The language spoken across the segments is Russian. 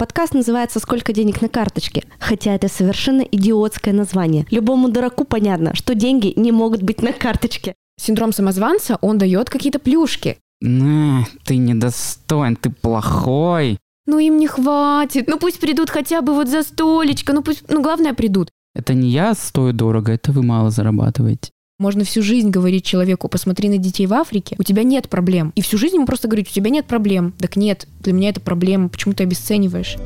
Подкаст называется «Сколько денег на карточке?», хотя это совершенно идиотское название. Любому дураку понятно, что деньги не могут быть на карточке. Синдром самозванца, он дает какие-то плюшки. На, ты недостоин, ты плохой. Ну им не хватит, ну пусть придут хотя бы вот за столечко, ну пусть, ну главное придут. Это не я стою дорого, это вы мало зарабатываете. Можно всю жизнь говорить человеку, посмотри на детей в Африке, у тебя нет проблем. И всю жизнь ему просто говорить, у тебя нет проблем. Так нет, для меня это проблема, почему ты обесцениваешь?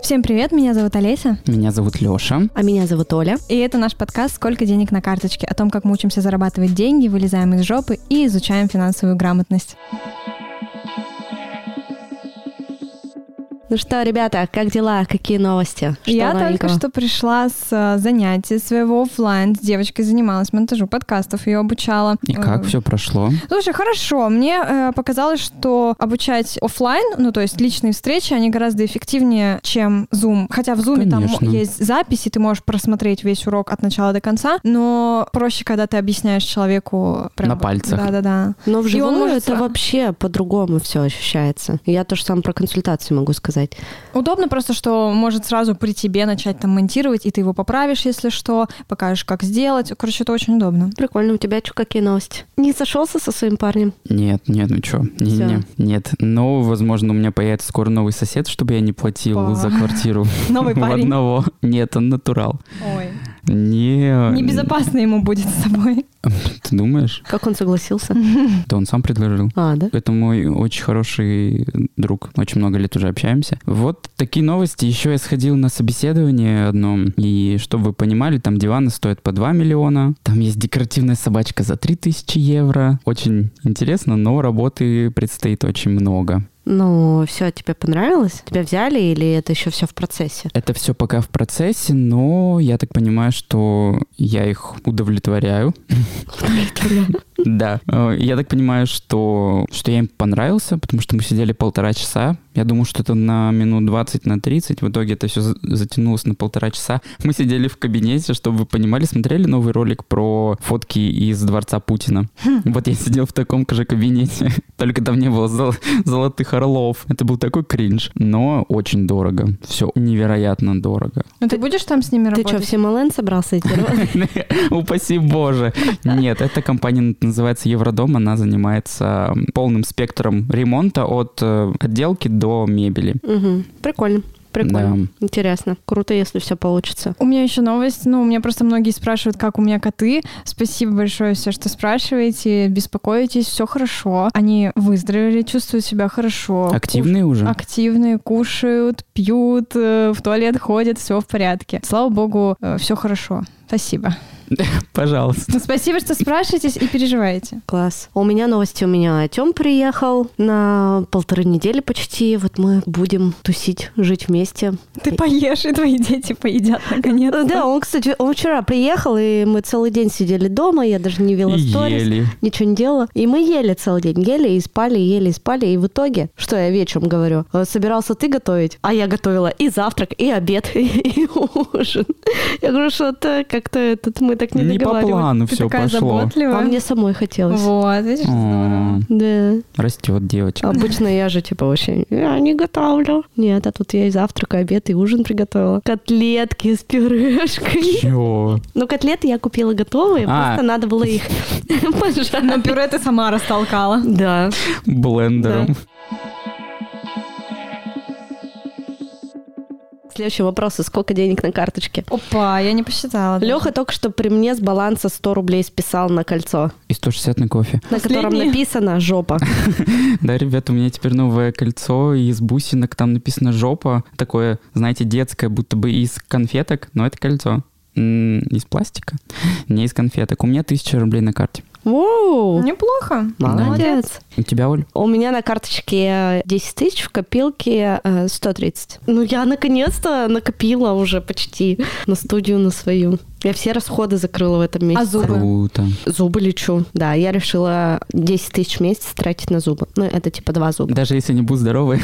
Всем привет, меня зовут Олеся. Меня зовут Лёша. А меня зовут Оля. И это наш подкаст «Сколько денег на карточке?» о том, как мы учимся зарабатывать деньги, вылезаем из жопы и изучаем финансовую грамотность. Ну что, ребята, как дела? Какие новости? Что Я новенького? только что пришла с э, занятия своего оффлайн. С девочкой занималась монтажу подкастов, ее обучала. И как Э, все прошло? Слушай, хорошо. Мне э, показалось, что обучать оффлайн, ну то есть личные встречи, они гораздо эффективнее, чем Zoom. Хотя в Zoom там есть запись, и ты можешь просмотреть весь урок от начала до конца, но проще, когда ты объясняешь человеку прям На пальцах. Да-да-да. Но И он вживую может это сра- вообще по-другому все ощущается. Я то же самое про консультацию могу сказать. Удобно просто, что может сразу при тебе начать там монтировать, и ты его поправишь, если что, покажешь, как сделать. Короче, это очень удобно. Прикольно, у тебя что, какие новости? Не сошелся со своим парнем? Нет, нет, ну чё, не, Всё. не, нет. Но, возможно, у меня появится скоро новый сосед, чтобы я не платил Па. за квартиру Новый парень. одного. Нет, он натурал. Ой. Не. Небезопасно ему будет с тобой. Ты думаешь? Как он согласился? Да он сам предложил. А, да? Это мой очень хороший друг. Очень много лет уже общаемся. Вот такие новости. Еще я сходил на собеседование одно. И чтобы вы понимали, там диваны стоят по 2 миллиона. Там есть декоративная собачка за 3000 евро. Очень интересно, но работы предстоит очень много. Ну, все, тебе понравилось? Тебя взяли или это еще все в процессе? Это все пока в процессе, но я так понимаю, что я их удовлетворяю. Да. Э, Я так понимаю, что, что я им понравился, потому что мы сидели полтора часа. Я думал, что это на минут 20, на 30. В итоге это все затянулось на полтора часа. Мы сидели в кабинете, чтобы вы понимали, смотрели новый ролик про фотки из дворца Путина. Вот я сидел в таком же кабинете, только там не было зол- золотых орлов. Это был такой кринж, но очень дорого. Все невероятно дорого. Ну ты будешь там с ними Ты работать? что, в Симолен собрался идти? Упаси боже. Нет, эта компания называется Евродом. Она занимается полным спектром ремонта от э, отделки до мебели. Мгм. Прикольно. Прикольно. Да. Интересно. Круто, если все получится. У меня еще новость. Ну, у меня просто многие спрашивают, как у меня коты. Спасибо большое все, что спрашиваете, беспокоитесь, все хорошо. Они выздоровели, чувствуют себя хорошо. Активные уже? Активные, кушают, пьют, э, в туалет ходят, все в порядке. Слава богу, все хорошо. Спасибо. Пожалуйста. Ну, спасибо, что спрашиваетесь и переживаете. Класс. У меня новости. У меня Тём приехал на полторы недели почти. Вот мы будем тусить, жить вместе. Ты поешь, и твои дети поедят наконец. Да, он, кстати, он вчера приехал, и мы целый день сидели дома, я даже не вела И сторис, ели. ничего не делала. И мы ели целый день, ели и спали, ели и спали. И в итоге, что я вечером говорю, «Э, собирался ты готовить, а я готовила и завтрак, и обед, и ужин. Я говорю, что-то как-то этот, мы так не, Не по плану Ты все такая пошло. заботливая. А мне самой хотелось. Вот, видишь, здорово. О, Да. Растет девочка. Обычно я же типа вообще, я не готовлю. Нет, а тут я и завтрак, и обед, и ужин приготовила. Котлетки с пюрешкой. Чё? Ну, котлеты я купила готовые, А. просто надо было их Но пожарить. пюре ты сама растолкала. Да. Блендером. Следующий вопрос. Сколько денег на карточке? Опа, я не посчитала. Леха только что при мне с баланса 100 рублей списал на кольцо, И 160 на кофе. на котором Последнее. написано «жопа». Да, ребята, у меня теперь новое кольцо из бусинок, там написано жопа. Такое, знаете, детское, будто бы из конфеток, но это кольцо. Из пластика? Не из конфеток. У меня тысяча рублей на карте. Воу! Неплохо. Молодец. У тебя, Оль? У меня на карточке 10 тысяч, в копилке э, 130. Ну, я наконец-то накопила уже почти на студию на свою. Я все расходы закрыла в этом месяце. А зубы? Круто. Зубы лечу. Да, я решила 10 тысяч в месяц тратить на зубы. Ну, это типа два зуба. Даже если не будут здоровы.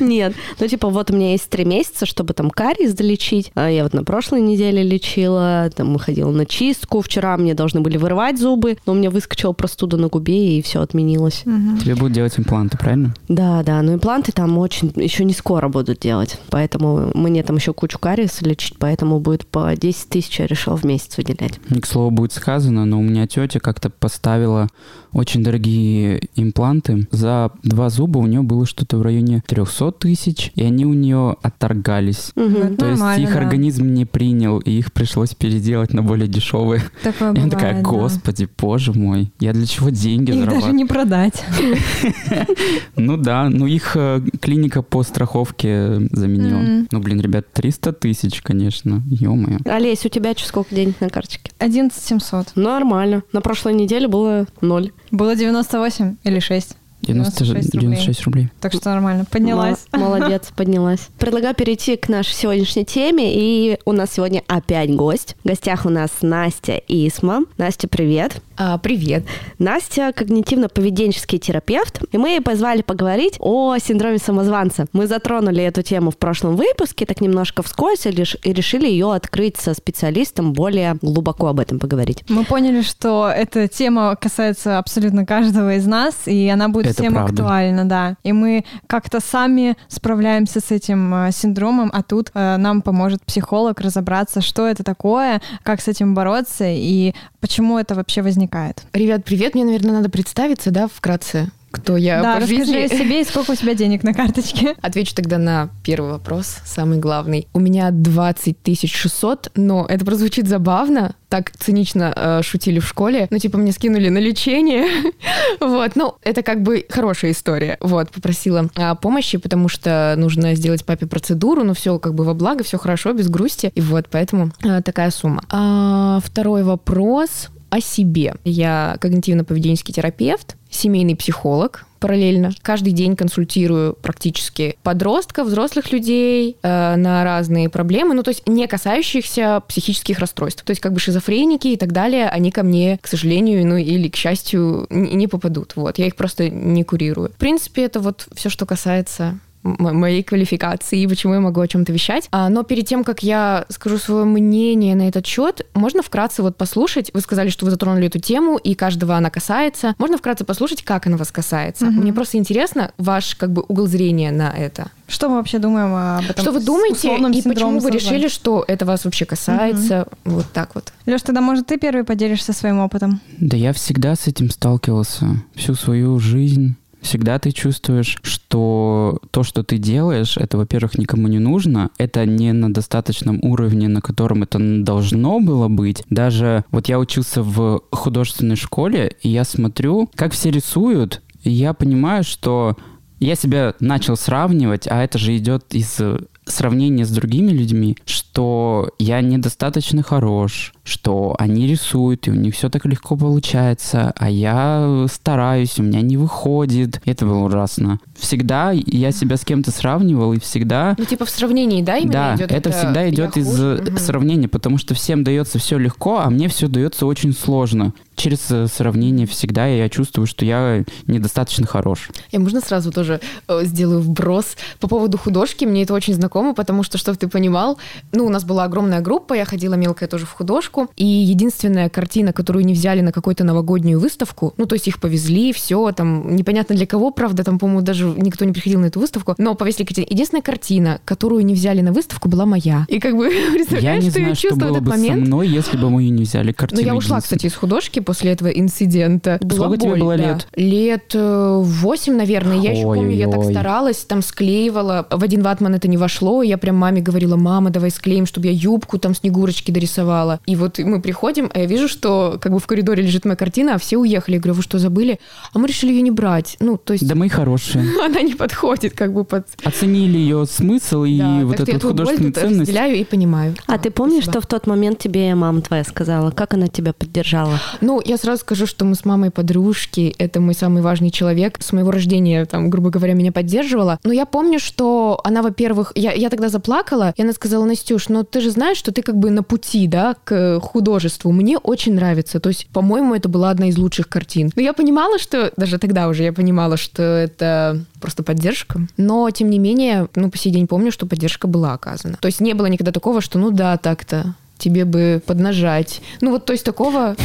Нет, ну типа вот у меня есть три месяца, чтобы там кариес долечить. А Я вот на прошлой неделе лечила, там ходила на чистку. Вчера мне должны были вырывать зубы, но у меня выскочила простуда на губе, и все отменилось. Мгм. Тебе будут делать импланты, правильно? Да, да, но импланты там очень еще не скоро будут делать. Поэтому мне там еще кучу кариеса лечить, поэтому будет по 10 тысяч я решила в месяц выделять. К слову будет сказано, но у меня тетя как-то поставила очень дорогие импланты. За два зуба у нее было что-то в районе 300 тысяч, и они у нее отторгались. Это То есть нормально, их да. организм не принял, и их пришлось переделать на более дешевые. Такое Я бывает, такая, да. господи, боже мой, я для чего деньги Их даже зарабатываю? не продать. Ну да, ну их э, клиника по страховке заменила. М. Ну блин, ребят, 300 тысяч, конечно, ё-моё. Олесь, у тебя что, сколько денег на карточке? 11 700. Нормально. На прошлой неделе было ноль. Было 98 или 6. 96, 96 рублей. 96 рублей. Так что нормально. Поднялась. Мол- Молодец, поднялась. Предлагаю перейти к нашей сегодняшней теме. И у нас сегодня опять гость. В гостях у нас Настя Исма. Настя, привет. А, привет. Настя когнитивно-поведенческий терапевт, и мы ее позвали поговорить о синдроме самозванца. Мы затронули эту тему в прошлом выпуске, так немножко вскользь, и решили ее открыть со специалистом, более глубоко об этом поговорить. Мы поняли, что эта тема касается абсолютно каждого из нас, и она будет Это всем правда. актуальна, да. И мы как-то сами справляемся с этим э, синдромом, а тут э, нам поможет психолог разобраться, что это такое, как с этим бороться и почему это вообще возникает. Ребят, привет. Мне, наверное, надо представиться, да, вкратце, кто я да, по расскажи жизни. о себе и сколько у тебя денег на карточке. Отвечу тогда на первый вопрос, самый главный. У меня 20 600, но это прозвучит забавно. Так цинично э, шутили в школе. Ну, типа, мне скинули на лечение. вот, ну, это как бы хорошая история. Вот, попросила а, помощи, потому что нужно сделать папе процедуру, но все как бы во благо, все хорошо, без грусти. И вот, поэтому э, такая сумма. А, второй вопрос о себе. Я когнитивно-поведенческий терапевт, семейный психолог параллельно. Каждый день консультирую практически подростков, взрослых людей э, на разные проблемы, ну то есть не касающихся психических расстройств. То есть как бы шизофреники и так далее, они ко мне, к сожалению, ну или к счастью, не попадут. Вот, я их просто не курирую. В принципе, это вот все, что касается моей квалификации и почему я могу о чем-то вещать. А, но перед тем, как я скажу свое мнение на этот счет, можно вкратце вот послушать. Вы сказали, что вы затронули эту тему, и каждого она касается. Можно вкратце послушать, как она вас касается. Мгм. Мне просто интересно ваш как бы угол зрения на это. Что мы вообще думаем об этом? что вы думаете и почему вы решили, что это вас вообще касается? Вот так вот. Леш, тогда, может, ты первый поделишься своим опытом? Да я всегда с этим сталкивался всю свою жизнь. Всегда ты чувствуешь, что то, что ты делаешь, это, во-первых, никому не нужно, это не на достаточном уровне, на котором это должно было быть. Даже вот я учился в художественной школе, и я смотрю, как все рисуют, и я понимаю, что я себя начал сравнивать, а это же идет из сравнения с другими людьми, что я недостаточно хорош, что они рисуют, и у них все так легко получается, а я стараюсь, у меня не выходит. Это было ужасно. Всегда я себя с кем-то сравнивал, и всегда Ну, типа в сравнении, да, именно да, идет это, всегда идет из э, Мгм. сравнения, потому что всем дается все легко, а мне все дается очень сложно. Через э, сравнение всегда я чувствую, что я недостаточно хорош. Я можно сразу тоже э, сделаю вброс по поводу художки? Мне это очень знакомо, потому что, чтобы ты понимал, ну, у нас была огромная группа, я ходила мелкая тоже в художку, и единственная картина, которую не взяли на какую-то новогоднюю выставку, ну, то есть их повезли, все, там, непонятно для кого, правда, там, по-моему, даже никто не приходил на эту выставку, но повезли картину. Единственная картина, которую не взяли на выставку, была моя. И как бы, Я представляешь, не что я знаю, что чувствую в было этот бы со момент? мной, если бы мы не взяли Ну, картину. я ушла, кстати, из художки после этого инцидента. Была Сколько тебе боль, было да. лет? Лет э, восемь, наверное. Я еще помню, я так старалась, там склеивала. В один ватман это не вошло. Я прям маме говорила, мама, давай склеим, чтобы я юбку там снегурочки дорисовала. И вот вот мы приходим, а я вижу, что как бы в коридоре лежит моя картина, а все уехали. Я говорю, вы что, забыли? А мы решили ее не брать. Ну, то есть... Да мы хорошие. Она не подходит как бы под... Оценили ее смысл и Да, вот эту боль художественную тут ценность. разделяю и понимаю. А ты помнишь, Спасибо. что в тот момент тебе мама твоя сказала? Как она тебя поддержала? Ну, я сразу скажу, что мы с мамой подружки, это мой самый важный человек. С моего рождения, там, грубо говоря, меня поддерживала. Но я помню, что она, во-первых, я, я тогда заплакала, и она сказала, Настюш, ну ты же знаешь, что ты как бы на пути, да, к художеству. Мне очень нравится. То есть, по-моему, это была одна из лучших картин. Но я понимала, что, даже тогда уже я понимала, что это просто поддержка. Но, тем не менее, ну, по сей день помню, что поддержка была оказана. То есть не было никогда такого, что, ну да, так-то, тебе бы поднажать. Ну вот, то есть такого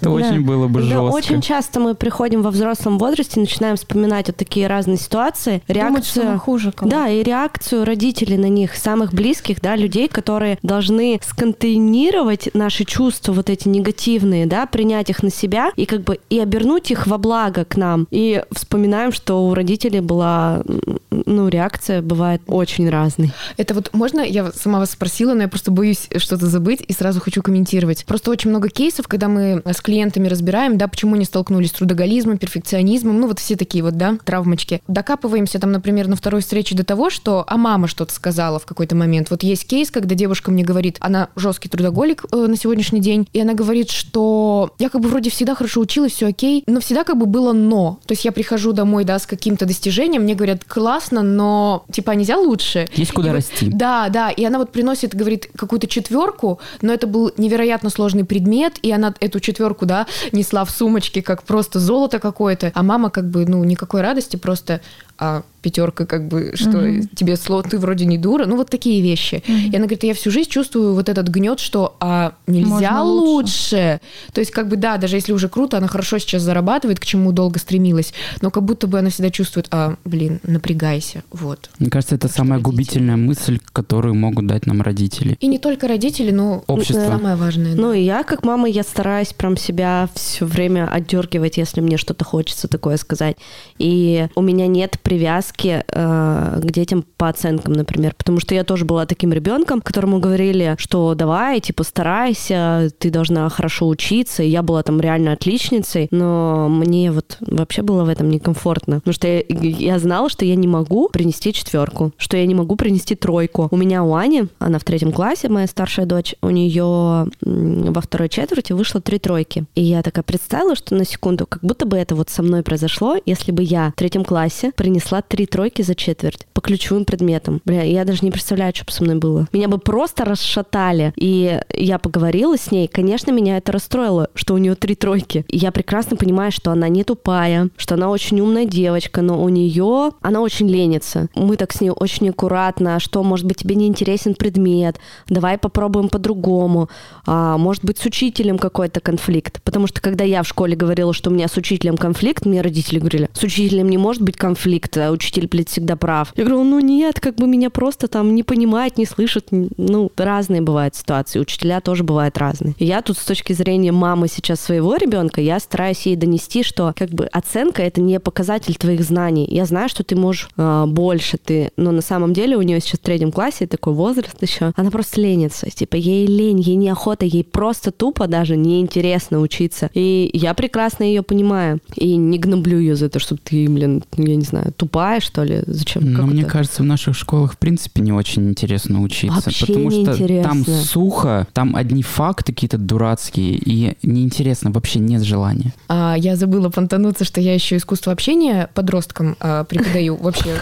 Это очень было бы Да, жестко. очень часто мы приходим во взрослом возрасте, начинаем вспоминать вот такие разные ситуации. Думать, Реакцию... хуже. Да, и реакцию родителей на них, самых близких, да, людей, которые должны сконтейнировать наши чувства вот эти негативные, да, принять их на себя и как бы и обернуть их во благо к нам. И вспоминаем, что у родителей была, ну, реакция бывает очень разной. Это вот можно, я сама вас спросила, но я просто боюсь что-то забыть и сразу хочу комментировать. Просто очень много кейсов, когда мы с клиентами разбираем, да, почему они столкнулись с трудоголизмом, перфекционизмом, ну вот все такие вот, да, травмочки. Докапываемся там, например, на второй встрече до того, что, а мама что-то сказала в какой-то момент. Вот есть кейс, когда девушка мне говорит, она жесткий трудоголик э, на сегодняшний день, и она говорит, что я как бы вроде всегда хорошо училась, все окей, но всегда как бы было но. То есть я прихожу домой, да, с каким-то достижением, мне говорят, классно, но типа нельзя лучше. Есть куда И расти. Да, да, и она вот приносит, говорит, какую-то четверку, но это был невероятно сложный предмет, и она эту четверку, да, несла в сумочке, как просто золото какое-то, а мама как бы, ну, никакой радости, просто а пятерка как бы, что Мгм. тебе слово, ты вроде не дура, ну вот такие вещи. И она говорит, я всю жизнь чувствую вот этот гнет, что а нельзя Можно лучше. лучше. То есть как бы да, даже если уже круто, она хорошо сейчас зарабатывает, к чему долго стремилась, но как будто бы она всегда чувствует, а, блин, напрягайся, вот. Мне кажется, это Так что самая родители. губительная мысль, которую могут дать нам родители. И не только родители, но Общество. самое важное. да. Ну и я, как мама, я стараюсь прям себя все время отдергивать, если мне что-то хочется такое сказать. И у меня нет привязки э, к детям по оценкам, например, потому что я тоже была таким ребенком, которому говорили, что давай, типа, старайся, ты должна хорошо учиться. И я была там реально отличницей, но мне вот вообще было в этом некомфортно, потому что я, я знала, что я не могу принести четверку, что я не могу принести тройку. У меня у Ани, она в третьем классе, моя старшая дочь, у нее во второй четверти вышло три тройки. И я такая представила, что на секунду, как будто бы это вот со мной произошло, если бы я в третьем классе принесла три тройки за четверть по ключевым предметам. Бля, я даже не представляю, что бы со мной было. Меня бы просто расшатали. И я поговорила с ней. Конечно, меня это расстроило, что у нее три тройки. И я прекрасно понимаю, что она не тупая, что она очень умная девочка, но у нее она очень ленится. Мы так с ней очень аккуратно, «А что, может быть, тебе не интересен предмет, давай попробуем по-другому. А, может быть, с учителем какой-то конфликт. Потому что когда я в школе говорила, что у меня с учителем конфликт, мне родители говорили, с учителем не может быть конфликт, а учитель, блядь, всегда прав. Я говорю, ну нет, как бы меня просто там не понимает, не слышит. Ну, разные бывают ситуации. Учителя тоже бывают разные. И я тут с точки зрения мамы сейчас своего ребенка, я стараюсь ей донести, что как бы оценка это не показатель твоих знаний. Я знаю, что ты можешь э, больше, ты, но на самом деле у нее сейчас в третьем классе такой возраст еще, она просто ленится. Типа ей лень, ей неохота, ей просто тупо даже неинтересно учиться. И я прекрасно ее понимаю. И не гноблю ее за то, что ты, блин, я не знаю, тупая, что ли? Зачем? Как мне это? кажется, в наших школах, в принципе, не очень интересно учиться. Вообще потому что неинтересно. там сухо, там одни факты какие-то дурацкие, и неинтересно, вообще нет желания. А, я забыла понтануться, что я еще искусство общения подросткам а, преподаю. Вообще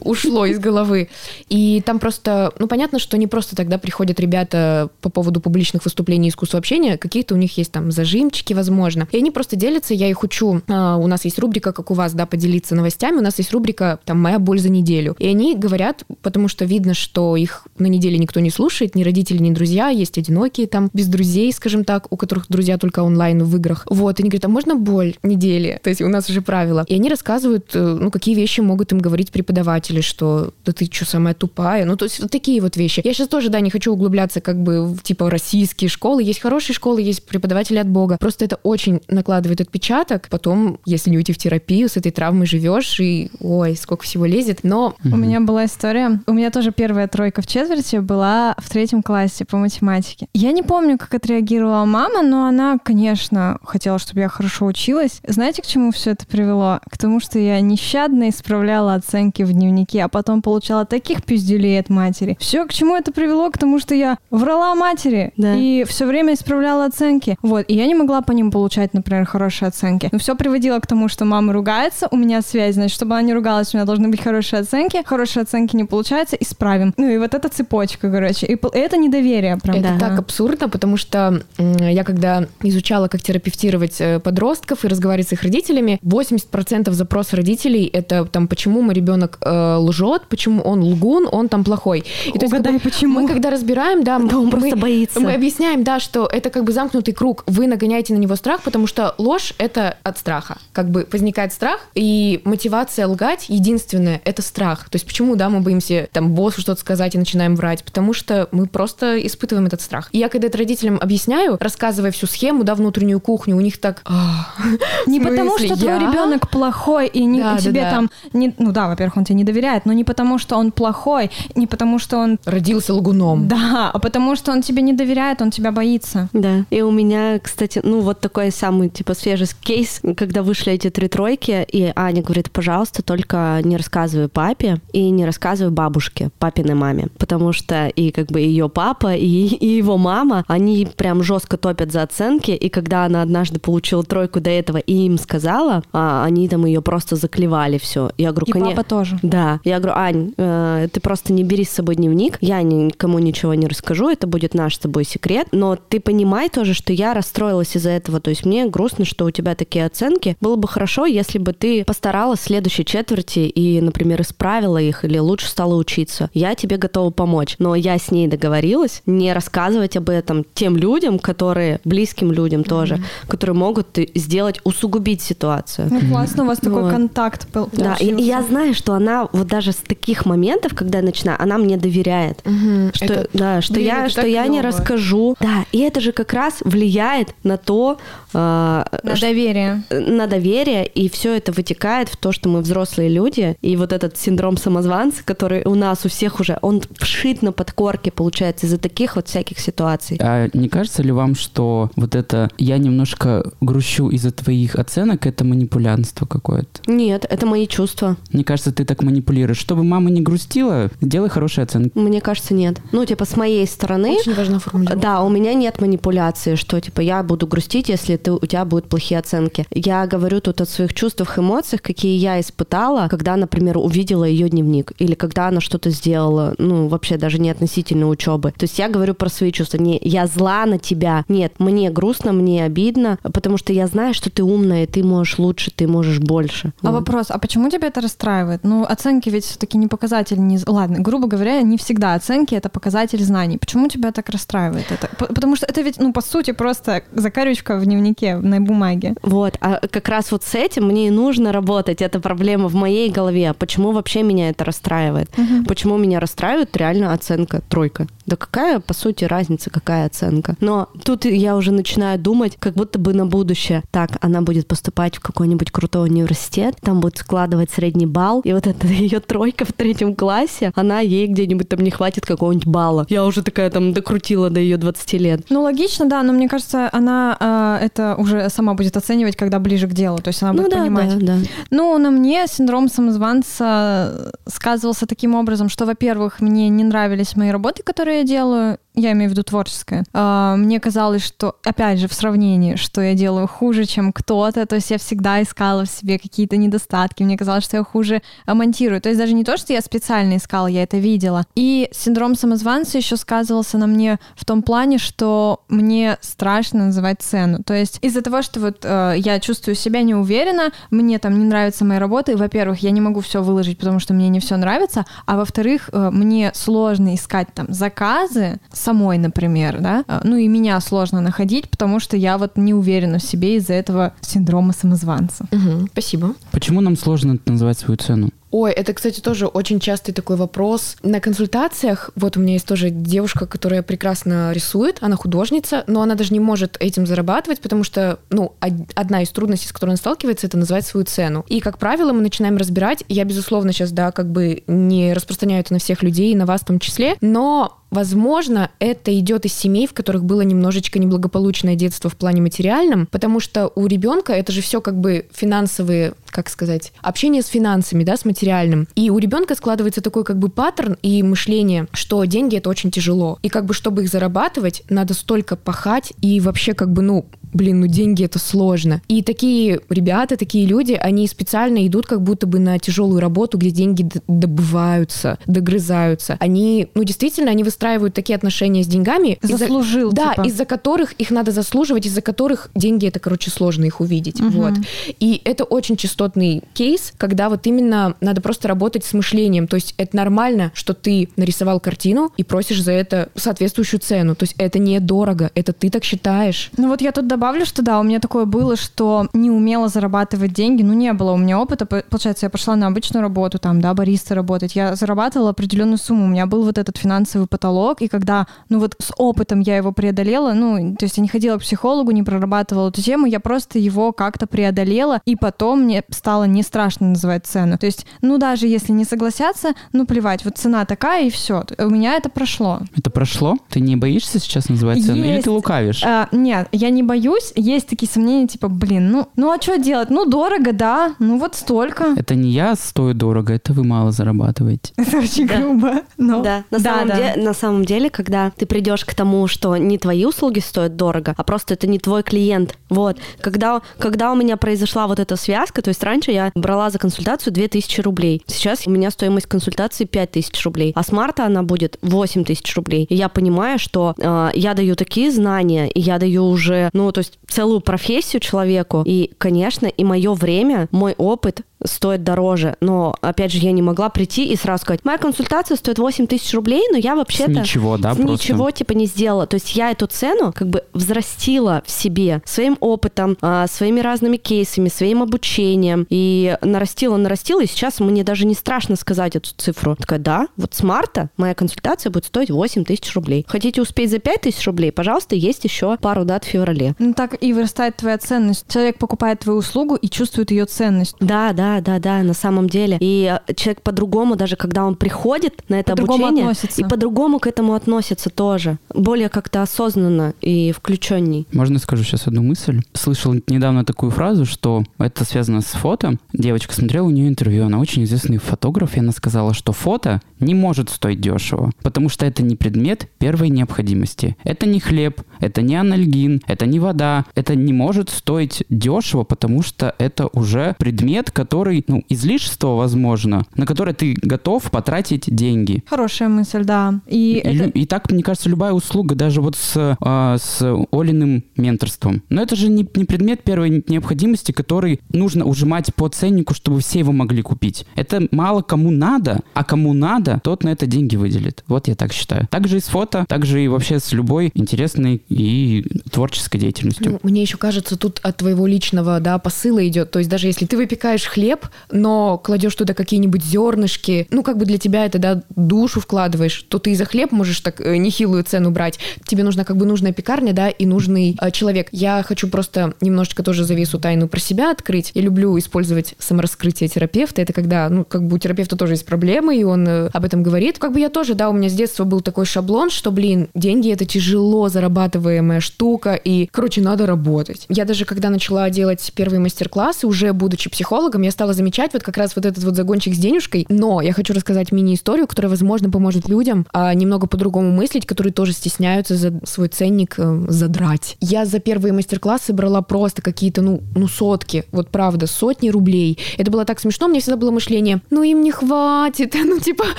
ушло из головы. И там просто, ну, понятно, что не просто тогда приходят ребята по поводу публичных выступлений искусства общения, какие-то у них есть там зажимчики, возможно. И они просто делятся, я их учу. А, у нас есть рубрика, как у вас, да, поделиться новостями. У нас есть рубрика, там, «Моя боль за неделю». И они говорят, потому что видно, что их на неделе никто не слушает, ни родители, ни друзья, есть одинокие там, без друзей, скажем так, у которых друзья только онлайн в играх. Вот, и они говорят, а можно боль недели? То есть у нас уже правила. И они рассказывают, э, ну, какие вещи могут им говорить преподаватели, что да ты что, самая тупая? Ну, то есть вот такие вот вещи. Я сейчас тоже, да, не хочу углубляться как бы в, типа, российские школы. Есть хорошие школы, есть преподаватели от Бога. Просто это очень накладывает отпечаток. Потом, если не уйти в терапию, с этой травмой живешь, и, ой, сколько всего лезет. Но У меня была история. У меня тоже первая тройка в четверти была в третьем классе по математике. Я не помню, как отреагировала мама, но она, конечно, хотела, чтобы я хорошо училась. Знаете, к чему все это привело? К тому, что я нещадно исправляла оценки в дневнике, а потом получала таких пизделей от матери. Все, к чему это привело? К тому, что я врала матери Да. и все время исправляла оценки. Вот, и я не могла по ним получать, например, хорошие оценки. Но все приводило к тому, что мама ругается, у меня связь, значит, чтобы она не ругалась, у меня должны быть хорошие оценки. Хорошие оценки не получаются, исправим. Ну и вот эта цепочка, короче. И это недоверие, прям. Это Да. так абсурдно, потому что я когда изучала, как терапевтировать э, подростков и разговаривать с их родителями, 80% запрос родителей это там, почему мой ребенок э, лжет, почему он лгун, он там плохой. И то есть, как Угадай, бы, почему. Мы когда разбираем, да, Да он мы- просто боится. Мы объясняем, да, что это как бы замкнутый круг. Вы нагоняете на него страх, потому что ложь — это от страха. Как бы возникает страх, и мотивация лгать единственная — это страх. То есть почему, да, мы боимся там боссу что-то сказать и начинаем врать? Потому что мы просто испытываем этот страх. И я когда это родителям объясняю, рассказывая всю схему, да, внутреннюю кухню, у них так... «Ах, Не потому, что твой я?» ребенок плохой и не, тебе там не, ну да, во-первых, он тебе не доверяет, но не потому, что он плохой, не потому, что он Родился лгуном. да, а потому что он тебе не доверяет, он тебя боится. Да. И у меня, кстати, ну вот такой самый типа свежий кейс, когда вышли эти три тройки, и Аня говорит, пожалуйста, только не рассказывай папе и не рассказывай бабушке, папиной маме, потому что и как бы ее папа и, и его мама, они прям жестко топят за оценки, и когда она однажды получила тройку до этого и им сказала, а, они там ее просто заклевали все. Я говорю, И «Коне- папа тоже. да, я говорю, Ань, э, ты просто не бери с собой дневник, я никому ничего не расскажу, это будет наш с тобой секрет, но ты понимай тоже, что я расстроилась из-за этого, то есть мне грустно, что у тебя такие оценки. Было бы хорошо, если бы ты постаралась в следующей четверти и, например, исправила их или лучше стала учиться. Я тебе готова помочь, но я с ней договорилась не рассказывать об этом тем людям, которые, близким людям тоже, которые могут э, сделать, усугубить ситуацию. Ну классно, у вас такой Вот. контакт был. Да, и, и я знаю, что она вот даже с таких моментов, когда я начинаю, она мне доверяет. Мгм. Что, Это- да, что Блин, я, что я не расскажу. Да, и это же как раз влияет на то, на ш- доверие. на доверие, и все это вытекает в то, что мы взрослые люди, и вот этот синдром самозванца, который у нас у всех уже, он вшит на подкорке, получается, из-за таких вот всяких ситуаций. А не кажется ли вам, что вот это «я немножко грущу из-за твоих оценок» — это манипулянство какое-то? Нет, это мои чувства. Мне кажется, ты так манипулируешь. Чтобы мама не грустила, делай хорошие оценки. Мне кажется, нет. Ну, типа, с моей стороны, Очень важна формулировка. Да, у меня нет манипуляции, что типа я буду грустить, если ты, у тебя будут плохие оценки. Я говорю тут о своих чувствах, эмоциях, какие я испытала, когда, например, увидела ее дневник, или когда она что-то сделала, ну, вообще даже не относительно учебы. То есть я говорю про свои чувства. Не, я зла на тебя. Нет, мне грустно, мне обидно, потому что я знаю, что ты умная, и ты можешь лучше, ты можешь больше. А Вот. вопрос, а почему тебя это расстраивает? Ну, оценки ведь все-таки не показатель, не... ладно, грубо говоря, не всегда оценки это показатель знаний. Почему тебя так расстраивает это? Потому что это ведь, ну, по сути, просто закарючка в дневнике, на бумаге. Вот, а как раз вот с этим мне и нужно работать. Это проблема в моей голове. Почему вообще меня это расстраивает? Почему меня расстраивает реально оценка тройка? Да какая, по сути, разница, какая оценка? Но тут я уже начинаю думать, как будто бы на будущее. Так, она будет поступать в какой-нибудь крутой университет, там будет складывать средний балл, и вот эта ее тройка в третьем классе, она ей где-нибудь там не хватит какого-нибудь балла. Я уже такая там докрутила до ее 20 лет. Ну, логично, да, но мне кажется, она а, это уже сама будет оценивать, когда ближе к делу. То есть она Ну будет да, понимать. да, да. Ну, на мне синдром самозванца сказывался таким образом, что, во-первых, мне не нравились мои работы, которые я делаю. Я имею в виду творческое. А, Мне казалось, что, опять же, в сравнении, что я делаю хуже, чем кто-то. То есть я всегда искала в себе какие-то недостатки. Мне казалось, что я хуже а, монтирую. То есть даже не то, что я специально искала, я это видела. И синдром самозванца еще сказывался на мне в том плане, что мне страшно называть цену. То есть из-за того, что вот э, я чувствую себя неуверенно, мне там не нравятся мои работы, во-первых, я не могу все выложить, потому что мне не все нравится, а во-вторых, э, мне сложно искать там заказы самой, например, да, Э, ну и меня сложно находить, потому что я вот не уверена в себе из-за этого синдрома самозванца. Мгм, Спасибо. Почему нам сложно называть свою цену? Ой, это, кстати, тоже очень частый такой вопрос. На консультациях, вот у меня есть тоже девушка, которая прекрасно рисует, она художница, но она даже не может этим зарабатывать, потому что, ну, одна из трудностей, с которой она сталкивается, это назвать свою цену. И, как правило, мы начинаем разбирать, я, безусловно, сейчас, да, как бы не распространяю это на всех людей, на вас в том числе, но Возможно, это идет из семей, в которых было немножечко неблагополучное детство в плане материальном, потому что у ребенка это же все как бы финансовые, как сказать, общение с финансами, да, с материальным. И у ребенка складывается такой как бы паттерн и мышление, что деньги это очень тяжело. И как бы чтобы их зарабатывать, надо столько пахать и вообще как бы, ну, блин, ну деньги это сложно. И такие ребята, такие люди, они специально идут как будто бы на тяжелую работу, где деньги добываются, догрызаются. Они, ну действительно, они выстраивают такие отношения с деньгами. Заслужил. Из-за, типа. Да, из-за которых их надо заслуживать, из-за которых деньги это, короче, сложно их увидеть. Угу. Вот. И это очень частотный кейс, когда вот именно надо просто работать с мышлением. То есть это нормально, что ты нарисовал картину и просишь за это соответствующую цену. То есть это недорого, это ты так считаешь. Ну вот я тут добавлю добавлю, что да, у меня такое было, что не умела зарабатывать деньги, ну не было у меня опыта, получается, я пошла на обычную работу, там, да, бариста работать, я зарабатывала определенную сумму, у меня был вот этот финансовый потолок, и когда, ну вот с опытом я его преодолела, ну, то есть я не ходила к психологу, не прорабатывала эту тему, я просто его как-то преодолела, и потом мне стало не страшно называть цену. То есть, ну даже если не согласятся, ну плевать, вот цена такая, и все. У меня это прошло. Это прошло? Ты не боишься сейчас называть цену, Есть. или ты лукавишь? А, нет, я не боюсь, боюсь, есть такие сомнения, типа, блин, ну, ну а что делать? Ну, дорого, да, ну вот столько. Это не я стою дорого, это вы мало зарабатываете. Это очень да. грубо. Но... Да, на, да, самом да. Де- на самом деле, когда ты придешь к тому, что не твои услуги стоят дорого, а просто это не твой клиент. Вот. Когда, когда у меня произошла вот эта связка, то есть раньше я брала за консультацию 2000 рублей. Сейчас у меня стоимость консультации 5000 рублей. А с марта она будет 8000 рублей. И я понимаю, что э, я даю такие знания, и я даю уже, ну, то есть целую профессию человеку. И, конечно, и мое время, мой опыт стоит дороже. Но, опять же, я не могла прийти и сразу сказать, моя консультация стоит 8 тысяч рублей, но я вообще-то... Ничего, да, просто... Ничего, типа, не сделала. То есть я эту цену как бы взрастила в себе своим опытом, а, своими разными кейсами, своим обучением. И нарастила, нарастила, и сейчас мне даже не страшно сказать эту цифру. Такая, да, вот с марта моя консультация будет стоить 8 тысяч рублей. Хотите успеть за 5 тысяч рублей? Пожалуйста, есть еще пару дат в феврале. Ну так и вырастает твоя ценность. Человек покупает твою услугу и чувствует ее ценность. Да, да, да, да, на самом деле. И э, человек по-другому, даже когда он приходит на это обучение, относится. и по-другому к этому относится тоже. Более как-то осознанно и включенней. Можно скажу сейчас одну мысль? Слышал недавно такую фразу, что это связано с фото. Девочка смотрела у нее интервью, она очень известный фотограф, и она сказала, что фото не может стоить дешево, потому что это не предмет первой необходимости. Это не хлеб, это не анальгин, это не вода, это не может стоить дешево, потому что это уже предмет, который, ну, излишество, возможно, на которое ты готов потратить деньги. Хорошая мысль, да. И, и, это... и так, мне кажется, любая услуга, даже вот с, а, с Олиным менторством. Но это же не, не предмет первой необходимости, который нужно ужимать по ценнику, чтобы все его могли купить. Это мало кому надо, а кому надо, тот на это деньги выделит. Вот я так считаю. Также и с фото, также и вообще с любой интересной и творческой деятельностью. Ну, мне еще кажется, тут от твоего личного да, посыла идет. То есть даже если ты выпекаешь хлеб, но кладешь туда какие-нибудь зернышки, ну как бы для тебя это да, душу вкладываешь, то ты и за хлеб можешь так э, нехилую цену брать. Тебе нужна как бы нужная пекарня, да, и нужный э, человек. Я хочу просто немножечко тоже завесу тайну про себя открыть. Я люблю использовать самораскрытие терапевта. Это когда, ну, как бы у терапевта тоже есть проблемы, и он э, об этом говорит. Как бы я тоже, да, у меня с детства был такой шаблон, что, блин, деньги это тяжело зарабатываемая штука, и, короче, надо работать. Я даже когда начала делать первые мастер-классы, уже будучи психологом, я стала замечать вот как раз вот этот вот загончик с денежкой. Но я хочу рассказать мини-историю, которая, возможно, поможет людям а, немного по-другому мыслить, которые тоже стесняются за свой ценник э, задрать. Я за первые мастер-классы брала просто какие-то, ну, ну, сотки, вот правда, сотни рублей. Это было так смешно, мне всегда было мышление, ну, им не хватит, ну, типа,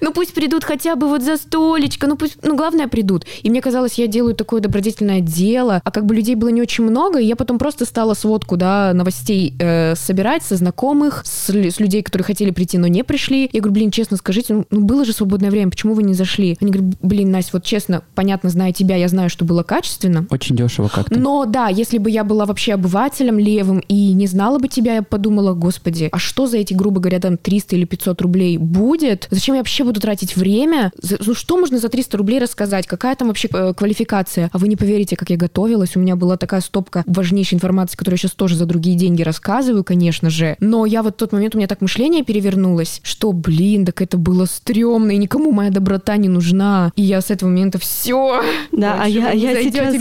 ну, пусть придут хотя бы вот за столечко, ну, пусть, ну, главное, придут. И мне казалось, я делаю такое добродетельное дело, а как бы людей было не очень много, и я потом просто стала сводку, да, новостей э, собирать со знакомых, с, с людей, которые хотели прийти, но не пришли. Я говорю, блин, честно скажите, ну, ну было же свободное время, почему вы не зашли? Они говорят, блин, Настя, вот честно, понятно, зная тебя, я знаю, что было качественно. Очень дешево как-то. Но да, если бы я была вообще обывателем левым и не знала бы тебя, я подумала, господи, а что за эти, грубо говоря, там 300 или 500 рублей будет? Зачем я вообще буду тратить время? Ну что можно за 300 рублей рассказать? Какая там вообще э, квалификация? А вы не поверите, как я готовилась. У меня была такая стопка важнейшей информации, которую я сейчас тоже за другие деньги рассказываю, конечно же. Но я вот в тот момент, у меня так мышление перевернулось, что, блин, так это было стрёмно, и никому моя доброта не нужна. И я с этого момента все. Да, а я, я сейчас...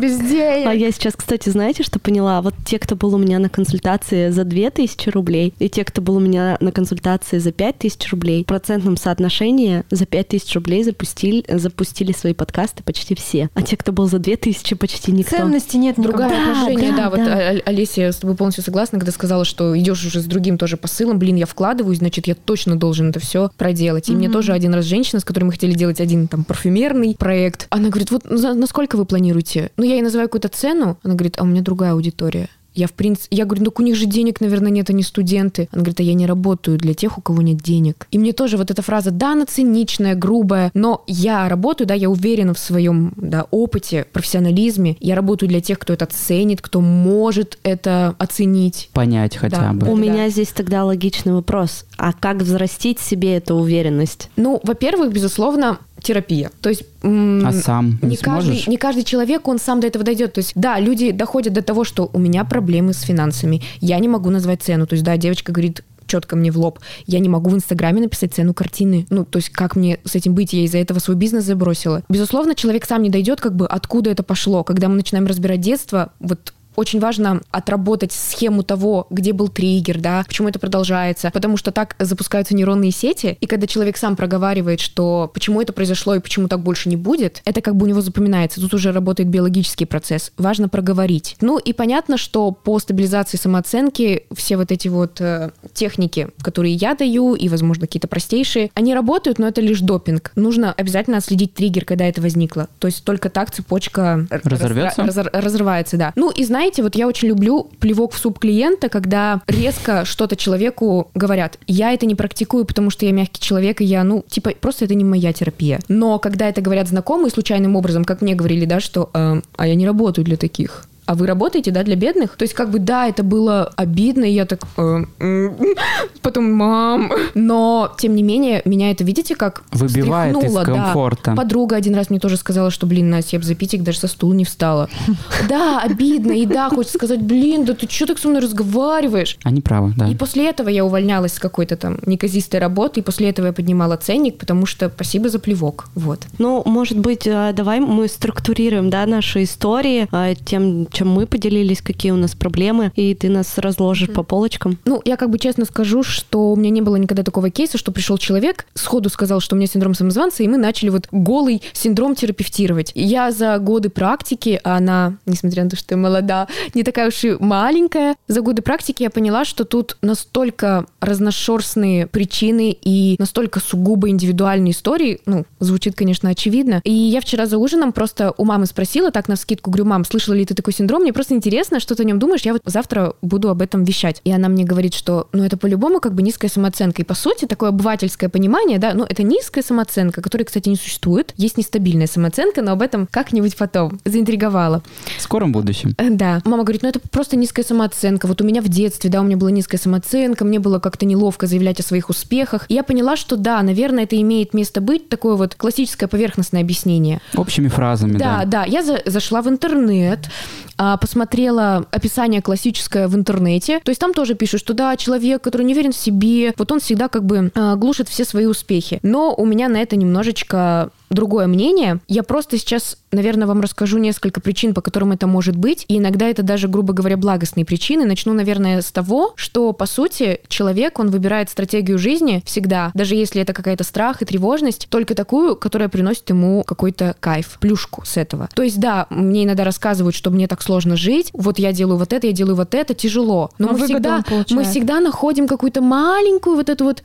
А я сейчас, кстати, знаете, что поняла? Вот те, кто был у меня на консультации за 2000 рублей, и те, кто был у меня на консультации за 5000 рублей, в процентном соотношении за 5000 рублей запустили, запустили свои подкасты почти все. А те, кто был за 2000, почти никто. Ценности нет. Другое Да, отношение, да, да, вот да. а- Олеся, я с тобой полностью согласна, когда сказала, что идешь уже с другим тоже посылом, блин, я вкладываюсь, значит, я точно должен это все проделать. И мне Мгм. тоже один раз женщина, с которой мы хотели делать один там парфюмерный проект, она говорит, вот насколько вы планируете? Ну, я ей называю какую-то цену, она говорит, а у меня другая аудитория. Я, в принципе, я говорю, ну, у них же денег, наверное, нет, они студенты. Она говорит, а я не работаю для тех, у кого нет денег. И мне тоже вот эта фраза, да, она циничная, грубая, но я работаю, да, я уверена в своем, да, опыте, профессионализме. Я работаю для тех, кто это ценит, кто может это оценить. Понять хотя Да. бы. У Да. меня здесь тогда логичный вопрос. А как взрастить себе эту уверенность? Ну, во-первых, безусловно, терапия. То есть... А сам не, не каждый, не каждый человек, он сам до этого дойдет. То есть, да, люди доходят до того, что у меня проблемы с финансами, я не могу назвать цену. То есть, да, девочка говорит четко мне в лоб, я не могу в Инстаграме написать цену картины. Ну, то есть, как мне с этим быть? Я из-за этого свой бизнес забросила. Безусловно, человек сам не дойдет, как бы, откуда это пошло. Когда мы начинаем разбирать детство, вот очень важно отработать схему того, где был триггер, да, почему это продолжается, потому что так запускаются нейронные сети, и когда человек сам проговаривает, что почему это произошло и почему так больше не будет, это как бы у него запоминается. Тут уже работает биологический процесс. Важно проговорить. Ну и понятно, что по стабилизации самооценки все вот эти вот э, техники, которые я даю, и, возможно, какие-то простейшие, они работают, но это лишь допинг. Нужно обязательно отследить триггер, когда это возникло. То есть только так цепочка Разорвется? разор- разрывается, да. Ну и знаете, вот я очень люблю плевок в суп клиента, когда резко что-то человеку говорят. Я это не практикую, потому что я мягкий человек, и я, ну, типа, просто это не моя терапия. Но когда это говорят знакомые случайным образом, как мне говорили, да, что «Эм, а я не работаю для таких. А вы работаете, да, для бедных? То есть, как бы, да, это было обидно, и я так... э, потом, мам... Но, тем не менее, меня это, видите, как Выбивает из встряхнуло, да. комфорта. Подруга один раз мне тоже сказала, что, блин, Настя, я бы за питик даже со стула не встала. Да, обидно, и да, хочется сказать, блин, да ты что так со мной разговариваешь? Они правы, да. И после этого я увольнялась с какой-то там неказистой работы, и после этого я поднимала ценник, потому что спасибо за плевок. Вот. Ну, может быть, э, давай мы структурируем, да, наши истории э, тем, чем мы поделились, какие у нас проблемы, и ты нас разложишь по полочкам. Ну, я как бы честно скажу, что у меня не было никогда такого кейса, что пришел человек, сходу сказал, что у меня синдром самозванца, и мы начали вот голый синдром терапевтировать. Я за годы практики, а она, несмотря на то, что я молода, не такая уж и маленькая, за годы практики я поняла, что тут настолько разношерстные причины и настолько сугубо индивидуальные истории, ну, звучит, конечно, очевидно. И я вчера за ужином просто у мамы спросила, так на скидку, говорю, мам, слышала ли ты такой синдром? Мне просто интересно, что ты о нем думаешь, я вот завтра буду об этом вещать. И она мне говорит, что, ну, это по-любому как бы низкая самооценка. И по сути, такое обывательское понимание, да, ну, это низкая самооценка, которая, кстати, не существует. Есть нестабильная самооценка, но об этом как-нибудь потом. Заинтриговала. В скором будущем. Э, Да. Мама говорит, ну это просто низкая самооценка. Вот у меня в детстве, да, у меня была низкая самооценка, мне было как-то неловко заявлять о своих успехах. И я поняла, что да, наверное, это имеет место быть, такое вот классическое поверхностное объяснение. Общими фразами, Да, да. да. Я за- зашла в интернет, посмотрела описание классическое в интернете. То есть там тоже пишут, что да, человек, который не уверен в себе, вот он всегда как бы а, глушит все свои успехи. Но у меня на это немножечко другое мнение. Я просто сейчас, наверное, вам расскажу несколько причин, по которым это может быть. И иногда это даже, грубо говоря, благостные причины. Начну, наверное, с того, что, по сути, человек, он выбирает стратегию жизни всегда, даже если это какая-то страх и тревожность, только такую, которая приносит ему какой-то кайф, плюшку с этого. То есть, да, мне иногда рассказывают, что мне так сложно жить, вот я делаю вот это, я делаю вот это, тяжело. Но А мы всегда, мы всегда находим какую-то маленькую вот эту вот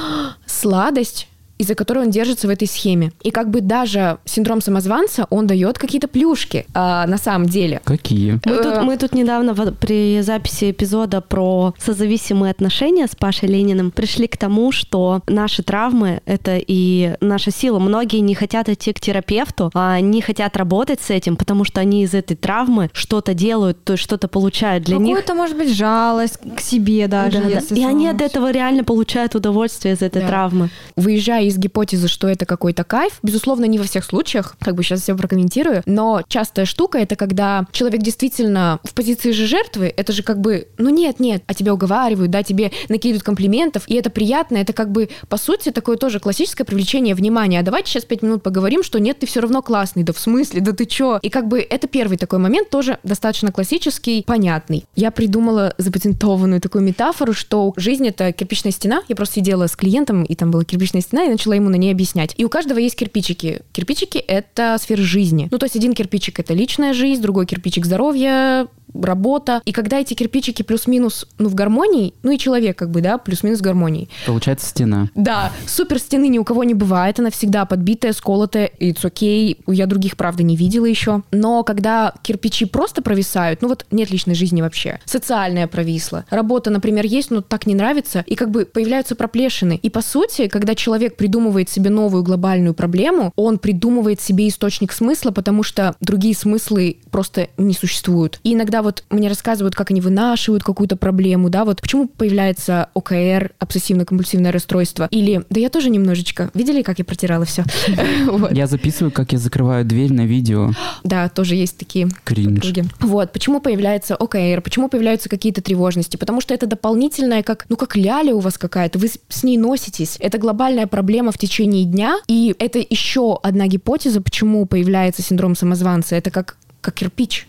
сладость, из-за которой он держится в этой схеме. И как бы даже синдром самозванца, он дает какие-то плюшки а, на самом деле. Какие? Мы тут, Э. мы тут недавно в- при записи эпизода про созависимые отношения с Пашей Лениным пришли к тому, что наши травмы — это и наша сила. Многие не хотят идти к терапевту, а не хотят работать с этим, потому что они из этой травмы что-то делают, то есть что-то получают. Для них Какую-то, может быть, жалость к себе даже, Да, да. И они от этого реально получают удовольствие из этой Да. травмы. Выезжая из гипотезы, что это какой-то кайф, безусловно, не во всех случаях, как бы сейчас все прокомментирую, но частая штука это когда человек действительно в позиции же жертвы, это же как бы, ну нет, нет, а тебя уговаривают, да, тебе накидывают комплиментов, и это приятно, это как бы, по сути, такое тоже классическое привлечение внимания. А давайте сейчас пять минут поговорим, что нет, ты все равно классный, да в смысле, да ты чё? И как бы это первый такой момент, тоже достаточно классический, понятный. Я придумала запатентованную такую метафору, что жизнь — это кирпичная стена. Я просто сидела с клиентом, и там была кирпичная стена, и начала ему на ней объяснять. И у каждого есть кирпичики. Кирпичики — это сфера жизни. Ну, то есть один кирпичик — это личная жизнь, другой кирпичик — здоровье, работа. И когда эти кирпичики плюс-минус, ну, в гармонии, ну и человек как бы, да, плюс-минус в гармонии. Получается стена. Да, супер стены ни у кого не бывает, она всегда подбитая, сколотая, и it's окей. Я других, правда, не видела еще. Но когда кирпичи просто провисают, ну вот нет личной жизни вообще, социальная провисла, работа, например, есть, но так не нравится, и как бы появляются проплешины. И по сути, когда человек придумывает себе новую глобальную проблему, он придумывает себе источник смысла, потому что другие смыслы просто не существуют. И иногда вот мне рассказывают, как они вынашивают какую-то проблему, да, вот почему появляется ОКР, обсессивно-компульсивное расстройство, или, да я тоже немножечко, видели, как я протирала все? Я записываю, как я закрываю дверь на видео. Да, тоже есть такие подруги. Вот, почему появляется ОКР, почему появляются какие-то тревожности? Потому что это дополнительная, как, ну, как ляля у вас какая-то, вы с ней носитесь. Это глобальная проблема в течение дня, и это еще одна гипотеза, почему появляется синдром самозванца. Это как, как кирпич.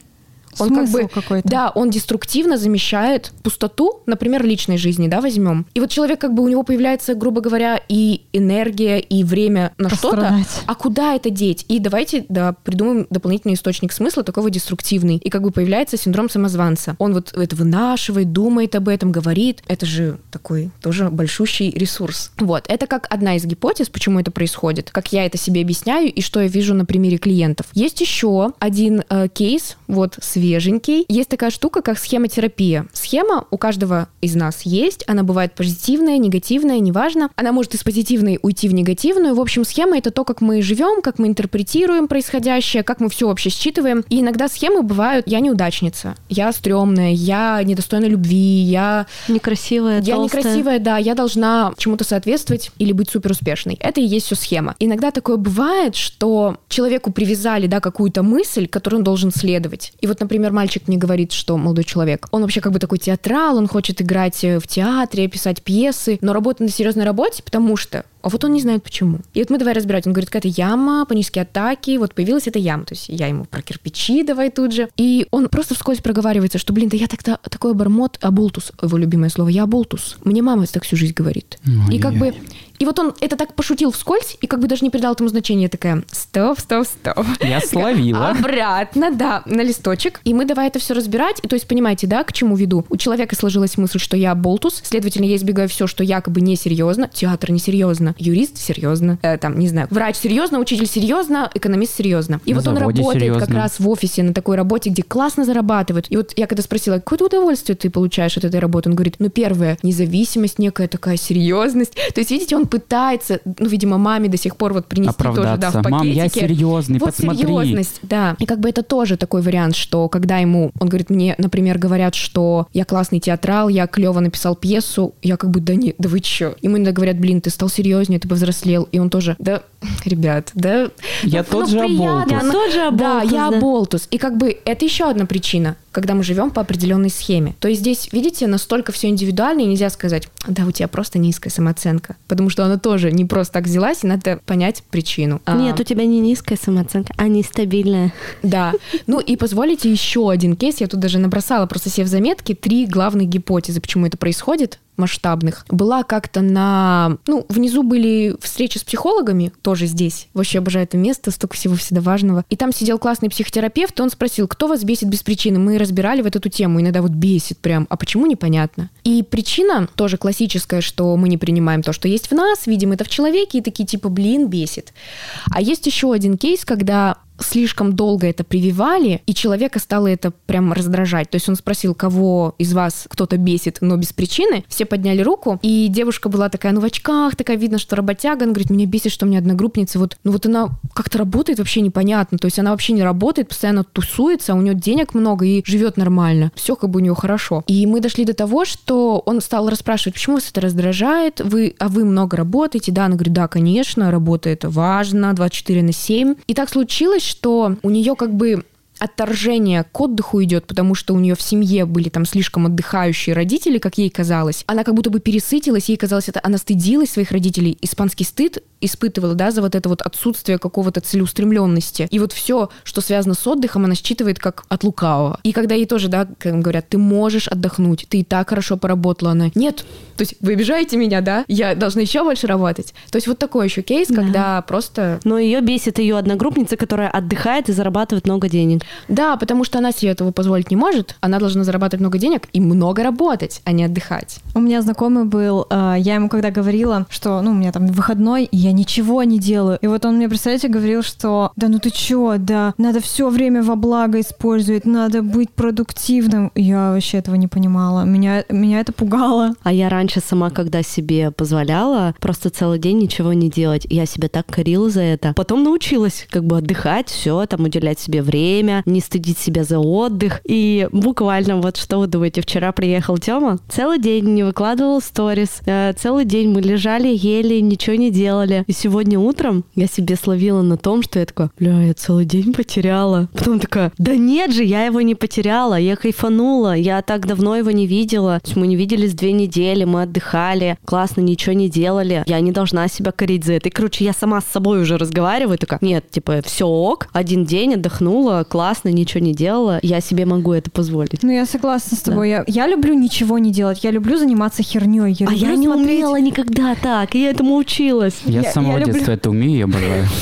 Он как Смысл бы, какой-то. да, он деструктивно замещает пустоту, например, личной жизни, да, возьмем. И вот человек как бы у него появляется, грубо говоря, и энергия, и время на что-то. Пострадать. А куда это деть? И давайте, да, придумаем дополнительный источник смысла, такого деструктивный. И как бы появляется синдром самозванца. Он вот это вынашивает, думает об этом, говорит. Это же такой тоже большущий ресурс. Вот, это как одна из гипотез, почему это происходит, как я это себе объясняю и что я вижу на примере клиентов. Есть еще один э, кейс, вот свеженький. Есть такая штука, как схемотерапия. Схема у каждого из нас есть. Она бывает позитивная, негативная, неважно. Она может из позитивной уйти в негативную. В общем, схема это то, как мы живем, как мы интерпретируем происходящее, как мы все вообще считываем. И иногда схемы бывают: я неудачница, я стрёмная, я недостойна любви, я Некрасивая, я толстая. некрасивая, да, я должна чему-то соответствовать или быть супер успешной. Это и есть все схема. Иногда такое бывает, что человеку привязали, да, какую-то мысль, которой он должен следовать. И вот, например, мальчик мне говорит, что молодой человек, он вообще как бы такой театрал, он хочет играть э, в театре, писать пьесы, но работать на серьезной работе, потому что а вот он не знает почему. И вот мы давай разбирать. Он говорит, какая-то яма, панические атаки, вот появилась эта яма. То есть я ему про кирпичи давай тут же. И он просто вскользь проговаривается, что, блин, да я тогда такой обормот, аболтус, его любимое слово, я аболтус. Мне мама так всю жизнь говорит. И как бы... И вот он это так пошутил вскользь, и как бы даже не придал этому значения. Я такая, стоп, стоп, стоп. Я словила. Обратно, да, на листочек. И мы давай это все разбирать. И то есть, понимаете, да, к чему веду? У человека сложилась мысль, что я болтус, следовательно, я избегаю все, что якобы несерьезно. Театр несерьезно, юрист серьезно, э, там, не знаю, врач серьезно, учитель серьезно, экономист серьезно. И На вот он работает как серьезно. раз в офисе на такой работе, где классно зарабатывают. И вот я когда спросила, какое удовольствие ты получаешь от этой работы, он говорит, ну, первое, независимость, некая такая серьезность. То есть, видите, он пытается, ну, видимо, маме до сих пор вот принести тоже, да, в пакетике. Мам, я серьезный, Вот посмотри. серьезность, да. И как бы это тоже такой вариант, что когда ему, он говорит, мне, например, говорят, что я классный театрал, я клево написал пьесу, я как бы, да не, да вы чё? Ему иногда говорят, блин, ты стал серьезнее, ты повзрослел. И он тоже, да, ребят, да. Я ну, тот же приятно, оболтус. Я ну, тот же Да, оболтус, я да. оболтус. И как бы это еще одна причина, когда мы живем по определенной схеме. То есть здесь, видите, настолько все индивидуально, и нельзя сказать, да, у тебя просто низкая самооценка. Потому что она тоже не просто так взялась, и надо понять причину. А, Нет, у тебя не низкая самооценка, а нестабильная. да. Ну и позволите еще один кейс. Я тут даже набросала просто себе в заметки три главных гипотезы, почему это происходит. Масштабных. Была как-то на... Ну, внизу были встречи с психологами, тоже здесь. Вообще обожаю это место, столько всего всегда важного. И там сидел классный психотерапевт, он спросил, кто вас бесит без причины? Мы разбирали вот эту тему, иногда вот бесит прям. А почему, непонятно. И причина тоже классическая, что мы не принимаем то, что есть в нас, видим это в человеке, и такие типа, блин, бесит. А есть еще один кейс, когда слишком долго это прививали, и человека стало это прям раздражать. То есть он спросил, кого из вас кто-то бесит, но без причины. Все подняли руку, и девушка была такая, ну в очках, такая видно, что работяга. Она говорит, меня бесит, что у меня одногруппница, вот, ну вот она как-то работает вообще непонятно. То есть она вообще не работает, постоянно тусуется, у нее денег много и живет нормально. Все как бы у нее хорошо. И мы дошли до того, что он стал расспрашивать, почему вас это раздражает, вы, а вы много работаете? Да, она говорит, да, конечно, работа это важно, 24 на 7. И так случилось, что у нее как бы отторжение к отдыху идет, потому что у нее в семье были там слишком отдыхающие родители, как ей казалось. Она как будто бы пересытилась, ей казалось, это она стыдилась своих родителей. Испанский стыд испытывала, да, за вот это вот отсутствие какого-то целеустремленности. И вот все, что связано с отдыхом, она считывает как от лукавого. И когда ей тоже, да, говорят, ты можешь отдохнуть, ты и так хорошо поработала, она, нет, то есть вы обижаете меня, да, я должна еще больше работать. То есть вот такой еще кейс, да. когда просто... Но ее бесит ее одногруппница, которая отдыхает и зарабатывает много денег. Да, потому что она себе этого позволить не может, она должна зарабатывать много денег и много работать, а не отдыхать. У меня знакомый был, э, я ему когда говорила, что, ну, у меня там выходной, и я ничего не делаю. И вот он мне, представляете, говорил, что да ну ты чё, да, надо все время во благо использовать, надо быть продуктивным. Я вообще этого не понимала. Меня, меня это пугало. А я раньше сама, когда себе позволяла просто целый день ничего не делать, я себя так корила за это. Потом научилась как бы отдыхать, все, там уделять себе время, не стыдить себя за отдых. И буквально вот что вы думаете, вчера приехал Тёма, целый день не выкладывал сторис, э, целый день мы лежали, ели, ничего не делали. И сегодня утром я себе словила на том, что я такая, бля, я целый день потеряла. Потом такая, да нет же, я его не потеряла, я кайфанула, я так давно его не видела. Мы не виделись две недели, мы отдыхали, классно, ничего не делали. Я не должна себя корить за это. И, короче, я сама с собой уже разговариваю, такая, нет, типа, все ок, один день отдохнула, классно, ничего не делала, я себе могу это позволить. Ну, я согласна с тобой. Да. Я, я люблю ничего не делать, я люблю заниматься херней. Я а я не смотреть... умела никогда так, и я этому училась. Я, я с самого я детства люблю... это умею, я обожаю.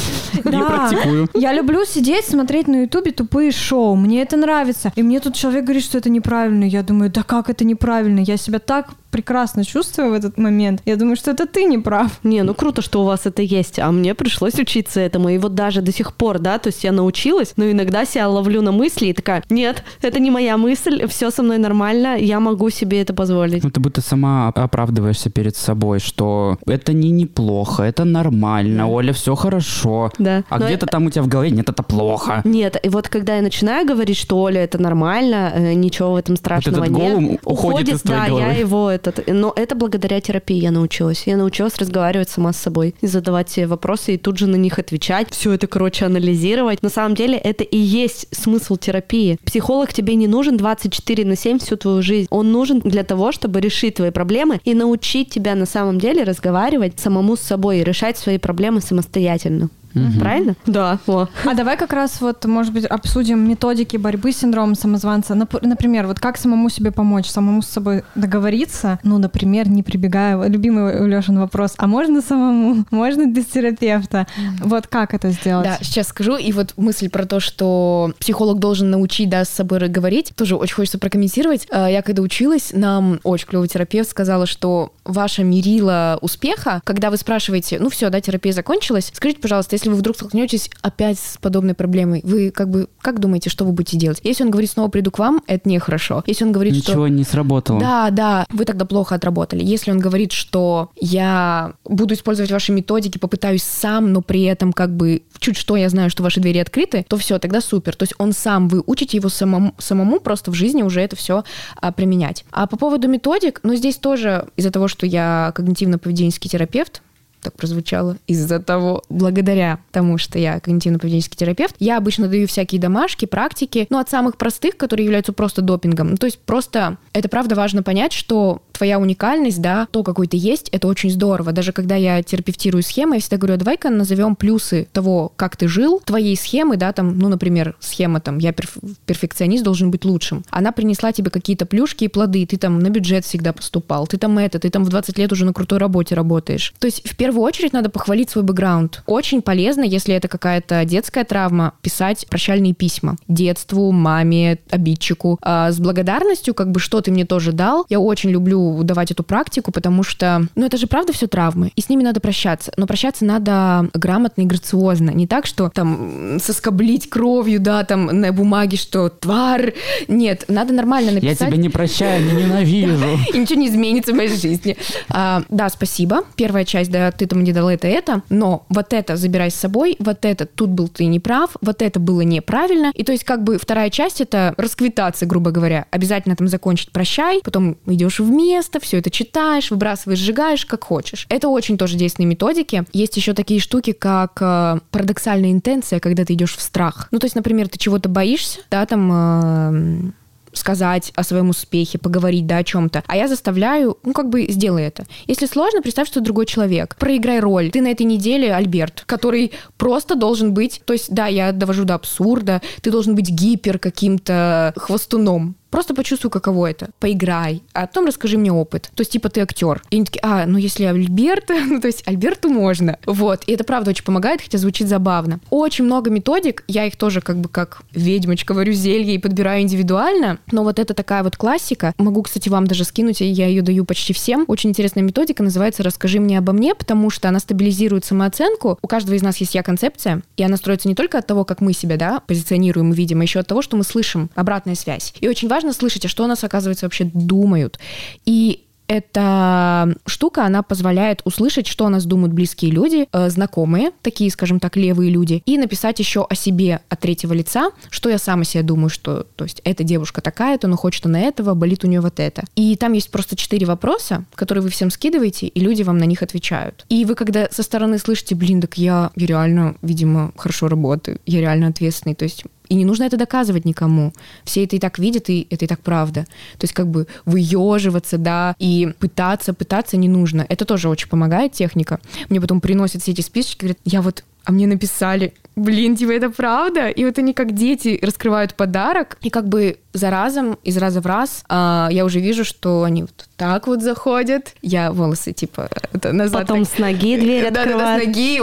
Да. Практикую. Я люблю сидеть, смотреть на Ютубе тупые шоу. Мне это нравится. И мне тут человек говорит, что это неправильно. Я думаю, да как это неправильно? Я себя так прекрасно чувствую в этот момент. Я думаю, что это ты не прав. Не, ну круто, что у вас это есть, а мне пришлось учиться этому. И вот даже до сих пор, да, то есть я научилась, но иногда себя ловлю на мысли и такая, нет, это не моя мысль, все со мной нормально, я могу себе это позволить. Ну ты будто сама оправдываешься перед собой, что это не неплохо, это нормально, да. Оля, все хорошо. Да. А но где-то это... там у тебя в голове, нет, это плохо. Нет, и вот когда я начинаю говорить, что Оля, это нормально, э, ничего в этом страшного вот этот нет. уходит, уходит из твоей да, головы. я его этот, но это благодаря терапии я научилась. Я научилась разговаривать сама с собой и задавать себе вопросы и тут же на них отвечать. Все это, короче, анализировать. На самом деле это и есть смысл терапии. Психолог тебе не нужен 24 на 7 всю твою жизнь. Он нужен для того, чтобы решить твои проблемы и научить тебя на самом деле разговаривать самому с собой и решать свои проблемы самостоятельно. Угу. Правильно? Да. О. А давай как раз вот, может быть, обсудим методики борьбы с синдромом самозванца. Например, вот как самому себе помочь, самому с собой договориться, ну, например, не прибегая, любимый у Лешин вопрос, а можно самому? Можно без терапевта? Угу. Вот как это сделать? Да, сейчас скажу, и вот мысль про то, что психолог должен научить, да, с собой говорить, тоже очень хочется прокомментировать. А, я когда училась, нам очень клевый терапевт сказала, что ваша мерила успеха, когда вы спрашиваете, ну все, да, терапия закончилась, скажите, пожалуйста, если если вы вдруг столкнетесь опять с подобной проблемой, вы как бы, как думаете, что вы будете делать? Если он говорит, снова приду к вам, это нехорошо. Если он говорит, Ничего что... Ничего не сработало. Да, да, вы тогда плохо отработали. Если он говорит, что я буду использовать ваши методики, попытаюсь сам, но при этом как бы чуть что я знаю, что ваши двери открыты, то все, тогда супер. То есть он сам, вы учите его самому, самому просто в жизни уже это все а, применять. А по поводу методик, ну здесь тоже из-за того, что я когнитивно-поведенческий терапевт, так прозвучало, из-за того, благодаря тому, что я когнитивно-поведенческий терапевт, я обычно даю всякие домашки, практики, ну, от самых простых, которые являются просто допингом. Ну, то есть просто это правда важно понять, что твоя уникальность, да, то, какой ты есть, это очень здорово. Даже когда я терапевтирую схемы, я всегда говорю, «А давай-ка назовем плюсы того, как ты жил, твоей схемы, да, там, ну, например, схема там, я перф- перфекционист, должен быть лучшим. Она принесла тебе какие-то плюшки и плоды, ты там на бюджет всегда поступал, ты там это, ты там в 20 лет уже на крутой работе работаешь. То есть в первую очередь надо похвалить свой бэкграунд. Очень полезно, если это какая-то детская травма, писать прощальные письма детству, маме, обидчику. А с благодарностью, как бы, что ты мне тоже дал. Я очень люблю давать эту практику, потому что, ну, это же правда все травмы, и с ними надо прощаться. Но прощаться надо грамотно и грациозно. Не так, что там соскоблить кровью, да, там на бумаге, что тварь. Нет, надо нормально написать. Я тебя не прощаю, не ненавижу. И ничего не изменится в моей жизни. А, да, спасибо. Первая часть, да, ты там не дал это, это, но вот это забирай с собой, вот это тут был ты неправ, вот это было неправильно. И то есть как бы вторая часть это расквитаться, грубо говоря. Обязательно там закончить прощай, потом идешь в место, все это читаешь, выбрасываешь, сжигаешь, как хочешь. Это очень тоже действенные методики. Есть еще такие штуки, как э, парадоксальная интенция, когда ты идешь в страх. Ну, то есть, например, ты чего-то боишься, да, там... Э, сказать о своем успехе, поговорить, да, о чем-то. А я заставляю, ну, как бы, сделай это. Если сложно, представь, что другой человек. Проиграй роль. Ты на этой неделе Альберт, который просто должен быть, то есть, да, я довожу до абсурда, ты должен быть гипер каким-то хвостуном. Просто почувствуй, каково это. Поиграй. А потом расскажи мне опыт. То есть, типа, ты актер. И они такие, а, ну если Альберт, ну то есть Альберту можно. Вот. И это правда очень помогает, хотя звучит забавно. Очень много методик. Я их тоже как бы как ведьмочка варю зелье и подбираю индивидуально. Но вот это такая вот классика. Могу, кстати, вам даже скинуть, я ее даю почти всем. Очень интересная методика, называется «Расскажи мне обо мне», потому что она стабилизирует самооценку. У каждого из нас есть я-концепция, и она строится не только от того, как мы себя, да, позиционируем и видим, а еще от того, что мы слышим, обратная связь. И очень важно слышать, а что о нас, оказывается, вообще думают. И эта штука, она позволяет услышать, что о нас думают близкие люди, э, знакомые, такие, скажем так, левые люди, и написать еще о себе от третьего лица, что я сам о себе думаю, что, то есть, эта девушка такая-то, но хочет она этого, болит у нее вот это. И там есть просто четыре вопроса, которые вы всем скидываете, и люди вам на них отвечают. И вы, когда со стороны слышите, блин, так я, я реально, видимо, хорошо работаю, я реально ответственный, то есть и не нужно это доказывать никому. Все это и так видят, и это и так правда. То есть как бы выеживаться, да, и пытаться, пытаться не нужно. Это тоже очень помогает техника. Мне потом приносят все эти списочки, говорят, я вот а мне написали, блин, типа, это правда? И вот они как дети раскрывают подарок, и как бы за разом, из раза в раз, а, я уже вижу, что они вот так вот заходят. Я волосы, типа, это назад. Потом так... с ноги дверь да, открывают. Да, да, с ноги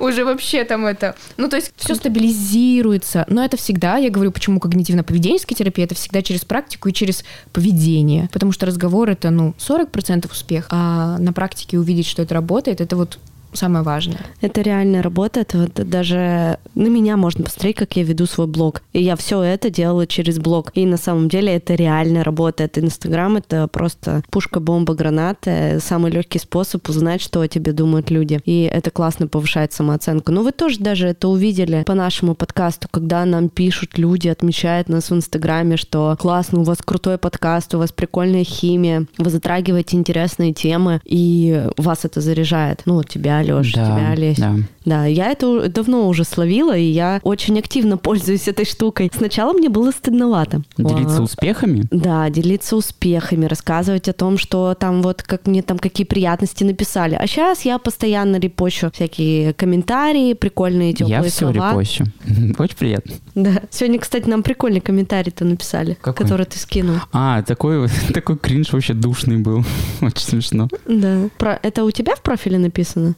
уже вообще там это... Ну, то есть все стабилизируется. Но это всегда, я говорю, почему когнитивно-поведенческая терапия, это всегда через практику и через поведение. Потому что разговор — это, ну, 40% успех, а на практике увидеть, что это работает, это вот самое важное. Это реально работает. Вот даже на меня можно посмотреть, как я веду свой блог. И я все это делала через блог. И на самом деле это реально работает. Инстаграм — это просто пушка, бомба, граната. Самый легкий способ узнать, что о тебе думают люди. И это классно повышает самооценку. Но вы тоже даже это увидели по нашему подкасту, когда нам пишут люди, отмечают нас в Инстаграме, что классно, у вас крутой подкаст, у вас прикольная химия, вы затрагиваете интересные темы, и вас это заряжает. Ну, тебя, Леш, Да, тебя, Олесь. да. Да, я это давно уже словила, и я очень активно пользуюсь этой штукой. Сначала мне было стыдновато. Делиться А, успехами? Да, делиться успехами, рассказывать о том, что там вот как мне там какие приятности написали. А сейчас я постоянно репощу всякие комментарии, прикольные теплые Я все слова. репощу. Очень приятно. Да. Сегодня, кстати, нам прикольный комментарий-то написали, Какой? который ты скинул. А, такой, такой кринж вообще душный был. Очень смешно. Да. Про... Это у тебя в профиле написано?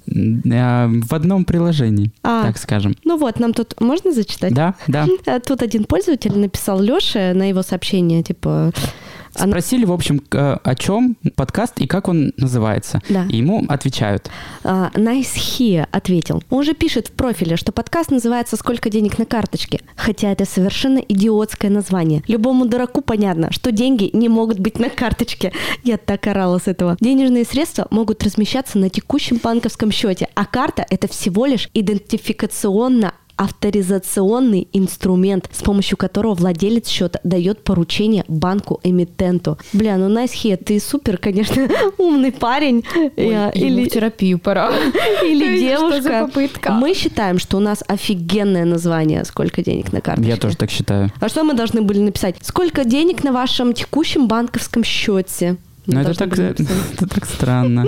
А, В одном приложении, А, так скажем. ну вот, нам тут можно зачитать? Да, да. Тут один пользователь написал Леше на его сообщение, типа... она- Спросили, в общем, о чем подкаст и как он называется. Да. И ему отвечают. А, Nice Here ответил. Он же пишет в профиле, что подкаст называется «Сколько денег на карточке?», хотя это совершенно идиотское название. Любому дураку понятно, что деньги не могут быть на карточке. Я так орала с этого. Денежные средства могут размещаться на текущем банковском счете, а карта – это всего лишь идентификационно авторизационный инструмент, с помощью которого владелец счета дает поручение банку-эмитенту. Бля, ну here, ты супер, конечно, умный парень. Я- Ой, ему в терапию пора. или девушка. попытка? Мы считаем, что у нас офигенное название «Сколько денег на карточке». Я тоже так считаю. А что мы должны были написать? Сколько денег на вашем текущем банковском счете? Ну, это так, это так странно.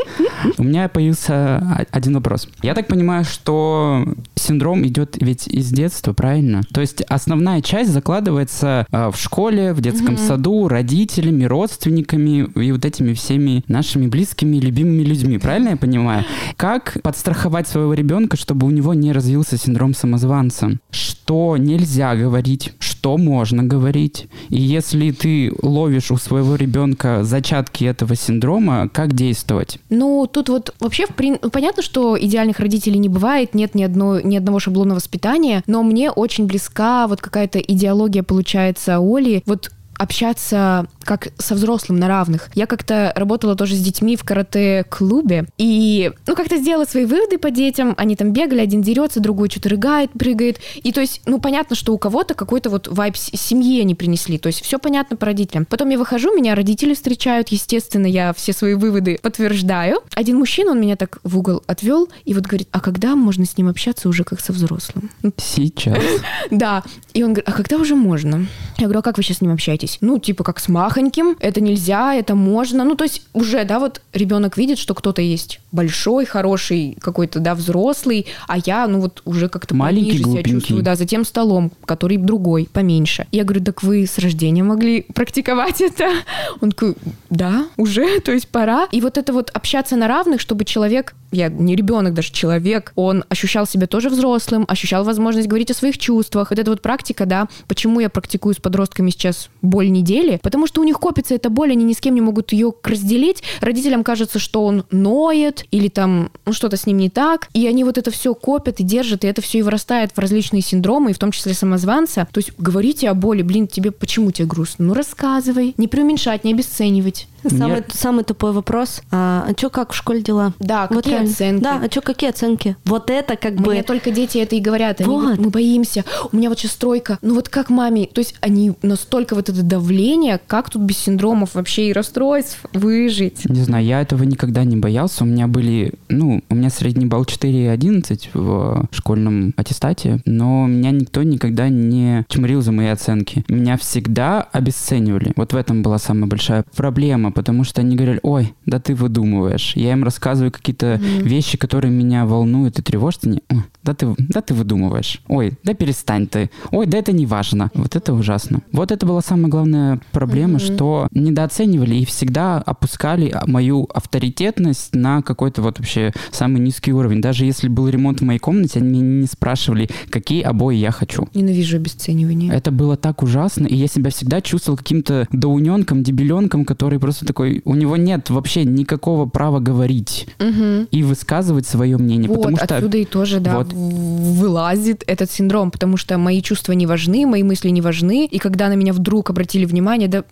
У меня появился один вопрос. Я так понимаю, что синдром идет ведь из детства, правильно? То есть основная часть закладывается а, в школе, в детском саду, родителями, родственниками и вот этими всеми нашими близкими, любимыми людьми, правильно я понимаю? Как подстраховать своего ребенка, чтобы у него не развился синдром самозванца? Что нельзя говорить, что можно говорить? И если ты ловишь у своего ребенка зачатки этого синдрома, как действовать? Ну, тут вот вообще в прин- понятно, что идеальных родителей не бывает, нет ни, одной, ни одного шаблона воспитания, но мне очень близка вот какая-то идеология, получается, Оли. Вот общаться как со взрослым на равных. Я как-то работала тоже с детьми в карате-клубе, и, ну, как-то сделала свои выводы по детям, они там бегали, один дерется, другой что-то рыгает, прыгает, и то есть, ну, понятно, что у кого-то какой-то вот вайб с- семьи они принесли, то есть все понятно по родителям. Потом я выхожу, меня родители встречают, естественно, я все свои выводы подтверждаю. Один мужчина, он меня так в угол отвел и вот говорит, а когда можно с ним общаться уже как со взрослым? Сейчас. да. И он говорит, а когда уже можно? Я говорю, а как вы сейчас с ним общаетесь? Ну, типа, как с махоньким, это нельзя, это можно. Ну, то есть уже, да, вот ребенок видит, что кто-то есть большой, хороший, какой-то, да, взрослый, а я, ну, вот уже как-то Маленький, пониже себя глупенький. чувствую, да, за тем столом, который другой, поменьше. Я говорю, так вы с рождения могли практиковать это? Он такой, да, уже, то есть пора. И вот это вот общаться на равных, чтобы человек, я не ребенок, даже человек, он ощущал себя тоже взрослым, ощущал возможность говорить о своих чувствах. Вот эта вот практика, да, почему я практикую с подростками сейчас боль недели? Потому что у них копится эта боль, они ни с кем не могут ее разделить. Родителям кажется, что он ноет или там ну, что-то с ним не так, и они вот это все копят и держат, и это все и вырастает в различные синдромы, и в том числе самозванца. То есть говорите о боли, блин, тебе почему тебе грустно? Ну рассказывай, не преуменьшать, не обесценивать. Самый, Мне- самый тупой вопрос. А, а что, как в школе дела? Да, какие реально. оценки? Да, а что, какие оценки? Вот это как бы... Мне только дети это и говорят. Они Вот. мы боимся. У меня вот сейчас стройка. Ну вот как маме? То есть они настолько вот это давление, как тут без синдромов вообще и расстройств выжить? Не знаю, я этого никогда не боялся. У меня были, ну, у меня средний балл 4,11 в школьном аттестате, но меня никто никогда не чморил за мои оценки. Меня всегда обесценивали. Вот в этом была самая большая проблема, потому что они говорили, ой, да ты выдумываешь. Я им рассказываю какие-то вещи, которые меня волнуют и тревожат. Они, «Ой, да ты, да ты выдумываешь. Ой, да перестань ты. Ой, да это не важно. Вот это ужасно. Вот это была самая главная проблема, что недооценивали и всегда опускали мою авторитетность на какой-то вот вообще самый низкий уровень. Даже если был ремонт в моей комнате, они меня не спрашивали, какие обои я хочу. Ненавижу обесценивание. Это было так ужасно, и я себя всегда чувствовал каким-то доуненком, дебиленком, который просто такой, у него нет вообще никакого права говорить Мгм. и высказывать свое мнение, Вот, потому что отсюда и тоже, да, вот. вылазит этот синдром, потому что мои чувства не важны, мои мысли не важны, и когда на меня вдруг обратили внимание, да,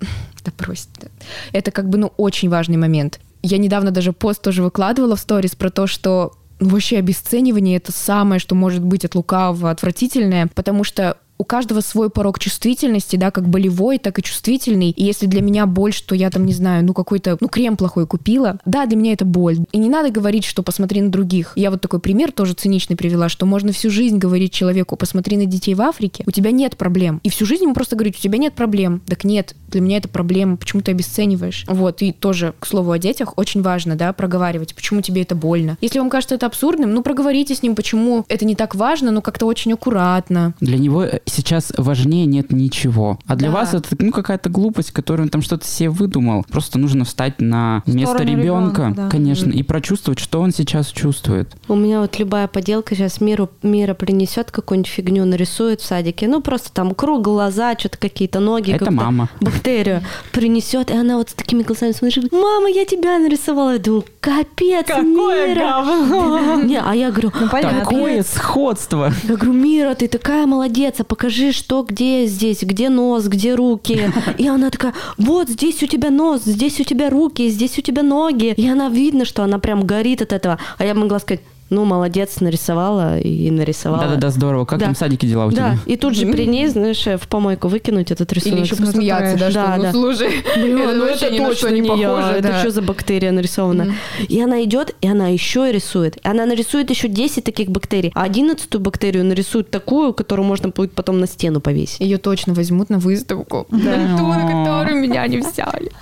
да да. это как бы, ну, очень важный момент. Я недавно даже пост тоже выкладывала в сторис про то, что ну, вообще обесценивание это самое, что может быть от лукавого отвратительное, потому что у каждого свой порог чувствительности, да, как болевой, так и чувствительный. И если для меня боль, что я там, не знаю, ну какой-то, ну крем плохой купила, да, для меня это боль. И не надо говорить, что посмотри на других. Я вот такой пример тоже циничный привела, что можно всю жизнь говорить человеку, посмотри на детей в Африке, у тебя нет проблем. И всю жизнь ему просто говорить, у тебя нет проблем. Так нет, для меня это проблема, почему ты обесцениваешь? Вот, и тоже, к слову о детях, очень важно, да, проговаривать, почему тебе это больно. Если вам кажется это абсурдным, ну проговорите с ним, почему это не так важно, но как-то очень аккуратно. Для него сейчас важнее нет ничего. А для Да. вас это ну, какая-то глупость, которую он там что-то себе выдумал. Просто нужно встать на В место ребенка, ребенка, да. конечно, и прочувствовать, что он сейчас чувствует. У меня вот любая поделка сейчас миру, мира принесет какую-нибудь фигню, нарисует в садике. Ну, просто там круг, глаза, что-то какие-то ноги. Это мама. Бактерию принесет, и она вот с такими глазами смотрит, мама, я тебя нарисовала. Я думаю, капец, Какое Мира. говно. Не, а я говорю, Ну, понятно. Такое сходство. я говорю, Мира, ты такая молодец, а покажи, что где здесь, где нос, где руки. И она такая, вот здесь у тебя нос, здесь у тебя руки, здесь у тебя ноги. И она видно, что она прям горит от этого. А я могла сказать, ну, молодец, нарисовала и нарисовала. Да-да-да, здорово. Как Да. там в садике дела у Да, тебя? и тут же при ней, знаешь, в помойку выкинуть этот рисунок. Или еще Ну, это посмеяться, да, что, Да, ну, да. слушай, Бля, это ну это ни точно не не я. похоже, Это да. что за бактерия нарисована? Мгм. И она идет, и она еще и рисует. И она нарисует еще 10 таких бактерий. А 11 бактерию нарисует такую, которую можно будет потом на стену повесить. Ее точно возьмут на выставку. На ту, на которую меня не взяли.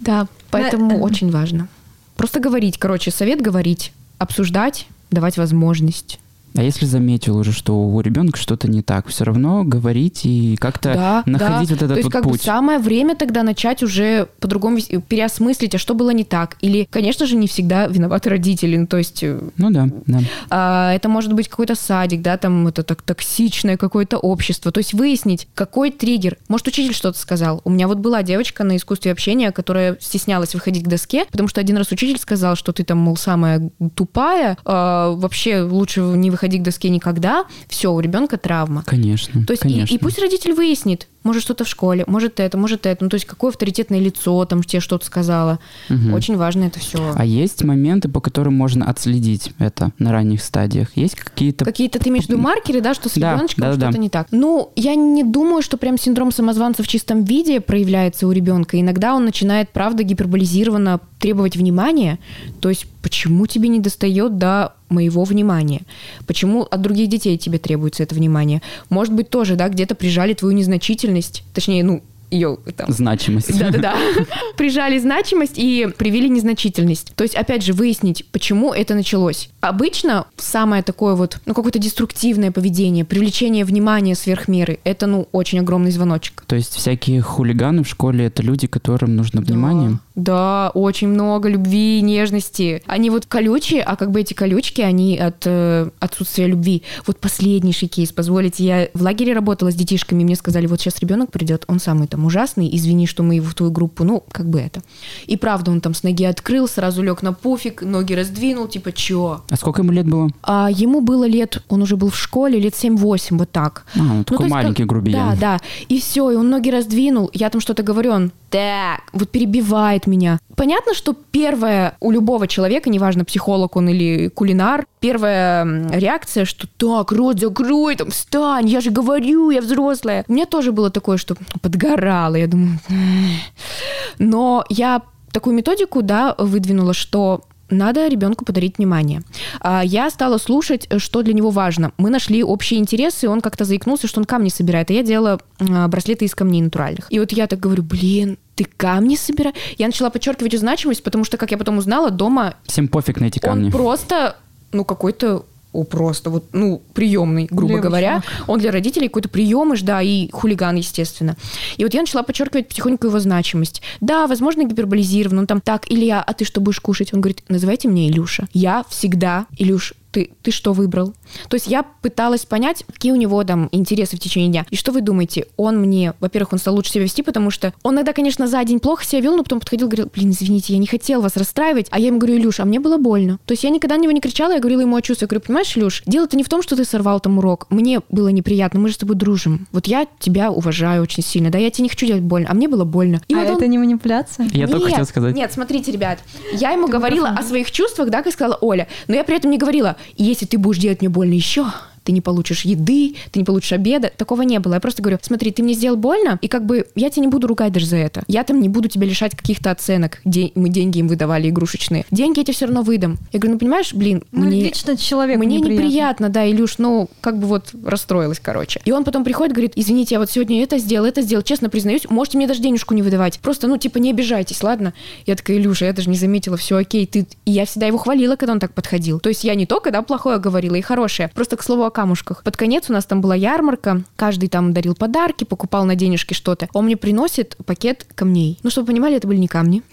Да, поэтому очень важно. Просто говорить, короче, совет говорить, обсуждать, давать возможность. А если заметил уже, что у ребенка что-то не так, все равно говорить и как-то Да, находить да. вот этот То есть вот как бы путь. самое время тогда начать уже по-другому переосмыслить, а что было не так. Или, конечно же, не всегда виноваты родители. Ну, то есть э, Ну да, да. а, это может быть какой-то садик, да, там это так токсичное какое-то общество. То есть выяснить, какой триггер. Может, учитель что-то сказал. У меня вот была девочка на искусстве общения, которая стеснялась выходить к доске, потому что один раз учитель сказал, что ты там, мол, самая тупая, а, вообще лучше не выходить к доске никогда. Все, у ребенка травма. Конечно. То есть и, конечно. и пусть родитель выяснит, может что-то в школе, может это, может это. Ну, то есть какое авторитетное лицо там тебе что-то сказала. Мгм. Очень важно это все. А есть моменты, по которым можно отследить это на ранних стадиях? Есть какие-то... Какие-то ты имеешь в виду маркеры, да, что с Да, ребеночком да-да-да. что-то не так. Ну, я не думаю, что прям синдром самозванца в чистом виде проявляется у ребенка. Иногда он начинает, правда, гиперболизированно требовать внимания. То есть, почему тебе не достает до моего внимания? Почему от других детей тебе требуется это внимание? Может быть, тоже, да, где-то прижали твою незначительность, точнее, ну, ее там Значимость. да-да-да. Прижали значимость и привели незначительность. То есть, опять же, выяснить, почему это началось. Обычно самое такое вот, ну, какое-то деструктивное поведение, привлечение внимания сверх меры, это, ну, очень огромный звоночек. То есть всякие хулиганы в школе — это люди, которым нужно внимание? Да, очень много любви, нежности. Они вот колючие, а как бы эти колючки, они от э, отсутствия любви. Вот последнейший кейс, позволите, я в лагере работала с детишками, и мне сказали, вот сейчас ребенок придет, он самый там ужасный, извини, что мы его в твою группу, ну, как бы это. И правда, он там с ноги открыл, сразу лег на пуфик, ноги раздвинул, типа, чё? А сколько ему лет было? А ему было лет, он уже был в школе, лет 7-8, вот так. А, ну, Ну, такой есть маленький как- грубиян. Да, да. И все, и он ноги раздвинул. Я там что-то говорю, он так, вот перебивает меня. Понятно, что первая у любого человека, неважно, психолог он или кулинар, первая реакция, что так, рот закрой, там, встань, я же говорю, я взрослая. У меня тоже было такое, что подгорало. Я думаю, но я такую методику, да, выдвинула, что надо ребенку подарить внимание. А, Я стала слушать, что для него важно. Мы нашли общие интересы, он как-то заикнулся, что он камни собирает, а я делала а, браслеты из камней натуральных. И вот я так говорю, блин, ты камни собираешь? Я начала подчеркивать значимость, потому что, как я потом узнала, дома Всем пофиг на эти камни. он просто, ну, какой-то о, просто вот, ну, приемный, грубо Левый говоря. Он для родителей какой-то приемыш, да, и хулиган, естественно. И вот я начала подчеркивать потихоньку его значимость. Да, возможно, гиперболизирован. Он там, так, Илья, а ты что будешь кушать? Он говорит, называйте меня Илюша. Я всегда, Илюш, ты, ты что выбрал? То есть я пыталась понять, какие у него там интересы в течение дня. И что вы думаете? Он мне, во-первых, он стал лучше себя вести, потому что он иногда, конечно, за день плохо себя вел, но потом подходил и говорил, блин, извините, я не хотел вас расстраивать. А я ему говорю, Илюш, а мне было больно. То есть я никогда на него не кричала, я говорила ему о чувстве. Я говорю, понимаешь, Илюш, дело-то не в том, что ты сорвал там урок. Мне было неприятно, мы же с тобой дружим. Вот я тебя уважаю очень сильно. Да, я тебе не хочу делать больно, а мне было больно. И а вот он- это не манипуляция? Я только нет, хотел сказать. Нет, смотрите, ребят, я ему говорила о своих чувствах, да, как сказала Оля, но я при этом не говорила, если ты будешь делать мне больно еще, ты не получишь еды, ты не получишь обеда. Такого не было. Я просто говорю, смотри, ты мне сделал больно, и как бы я тебя не буду ругать даже за это. Я там не буду тебя лишать каких-то оценок. Де- мы деньги им выдавали игрушечные. Деньги я тебе все равно выдам. Я говорю, ну понимаешь, блин, Ну, мне... лично человеку Мне неприятно. неприятно, да, Илюш, ну, как бы вот расстроилась, короче. И он потом приходит, говорит, извините, я вот сегодня это сделал, это сделал, честно признаюсь, можете мне даже денежку не выдавать. Просто, ну, типа, не обижайтесь, ладно? Я такая, Илюша, я даже не заметила, все окей, ты... И я всегда его хвалила, когда он так подходил. То есть я не только, да, плохое говорила, и хорошее. Просто к слову камушках. Под конец у нас там была ярмарка, каждый там дарил подарки, покупал на денежки что-то. Он мне приносит пакет камней. Ну, чтобы вы понимали, это были не камни.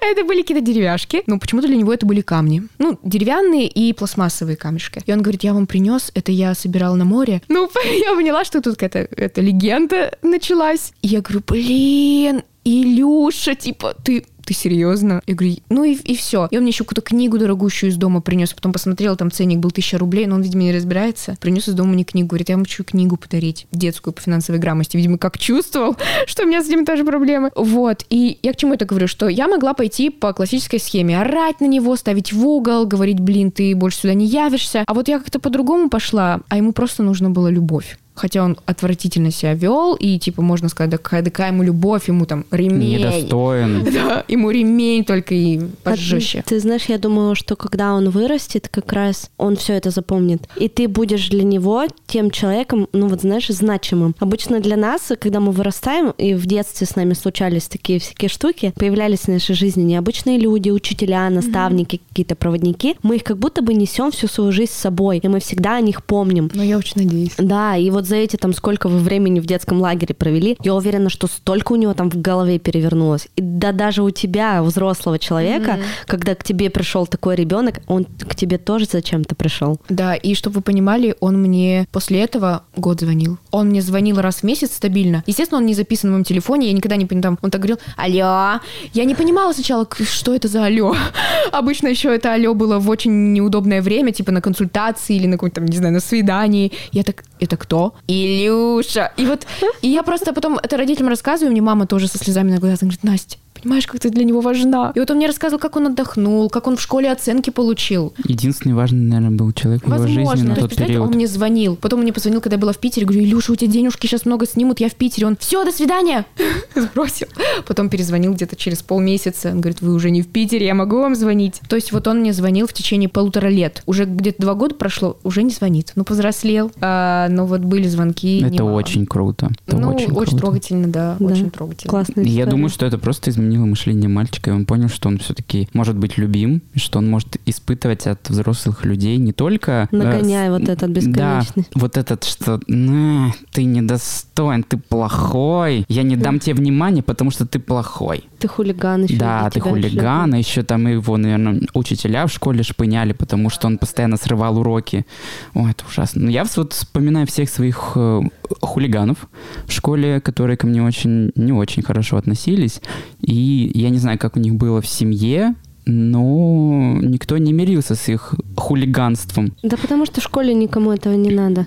Это были какие-то деревяшки. Но почему-то для него это были камни. Ну, деревянные и пластмассовые камешки. И он говорит, я вам принес, это я собирал на море. Ну, я поняла, что тут какая-то эта легенда началась. И я говорю, блин, Илюша, типа, ты ты серьезно? Я говорю, ну и, и все. И он мне еще какую-то книгу дорогущую из дома принес, потом посмотрел, там ценник был тысяча рублей, но он, видимо, не разбирается. Принес из дома мне книгу, говорит, я вам хочу книгу подарить, детскую по финансовой грамотности. Видимо, как чувствовал, что у меня с этим тоже проблемы. Вот, и я к чему это говорю, что я могла пойти по классической схеме, орать на него, ставить в угол, говорить, блин, ты больше сюда не явишься. А вот я как-то по-другому пошла, а ему просто нужна была любовь хотя он отвратительно себя вел, и, типа, можно сказать, да какая, да какая ему любовь, ему там ремень. Недостоин. Да, ему ремень только и пожестче. А ты, ты знаешь, я думаю, что когда он вырастет, как раз он все это запомнит. И ты будешь для него тем человеком, ну вот знаешь, значимым. Обычно для нас, когда мы вырастаем, и в детстве с нами случались такие всякие штуки, появлялись в нашей жизни необычные люди, учителя, наставники, mm-hmm. какие-то проводники, мы их как будто бы несем всю свою жизнь с собой, и мы всегда о них помним. Ну, я очень надеюсь. Да, и вот за эти там сколько вы времени в детском лагере провели, я уверена, что столько у него там в голове перевернулось. И да даже у тебя, взрослого человека, mm-hmm. когда к тебе пришел такой ребенок, он к тебе тоже зачем-то пришел. Да, и чтобы вы понимали, он мне после этого год звонил. Он мне звонил раз в месяц стабильно. Естественно, он не записан в моем телефоне, я никогда не понимала. Он так говорил, алло. Я не понимала сначала, что это за алло. Обычно еще это алло было в очень неудобное время, типа на консультации или на каком-то, не знаю, на свидании. Я так, это кто? Илюша. И вот, и я просто потом это родителям рассказываю, мне мама тоже со слезами на глазах говорит, Настя, понимаешь, как ты для него важна. И вот он мне рассказывал, как он отдохнул, как он в школе оценки получил. Единственный важный, наверное, был человек Возможно. в его жизни на То тот период. Он мне звонил. Потом он мне позвонил, когда я была в Питере. Говорю, Илюша, у тебя денежки сейчас много снимут, я в Питере. Он, все, до свидания. Сбросил. Потом перезвонил где-то через полмесяца. Он говорит, вы уже не в Питере, я могу вам звонить. То есть вот он мне звонил в течение полутора лет. Уже где-то два года прошло, уже не звонит. Ну, повзрослел. А, но вот были звонки. Это немало. очень круто. Это ну, очень, очень круто. трогательно, да, да. Очень трогательно. Классно. Я думаю, что это просто изменило мышление мальчика и он понял, что он все-таки может быть любим, что он может испытывать от взрослых людей не только... Э, Нагоняя э, вот этот бесконечный. Да, вот этот, что на, ты недостоин, ты плохой, я не дам тебе внимания, потому что ты плохой. Ты хулиган еще. Да, ты хулиган, а еще там его, наверное, учителя в школе шпыняли, потому что он постоянно срывал уроки. О, это ужасно. Но я вот вспоминаю всех своих э, хулиганов в школе, которые ко мне очень не очень хорошо относились. И я не знаю, как у них было в семье, но никто не мирился с их хулиганством. Да потому что в школе никому этого не надо.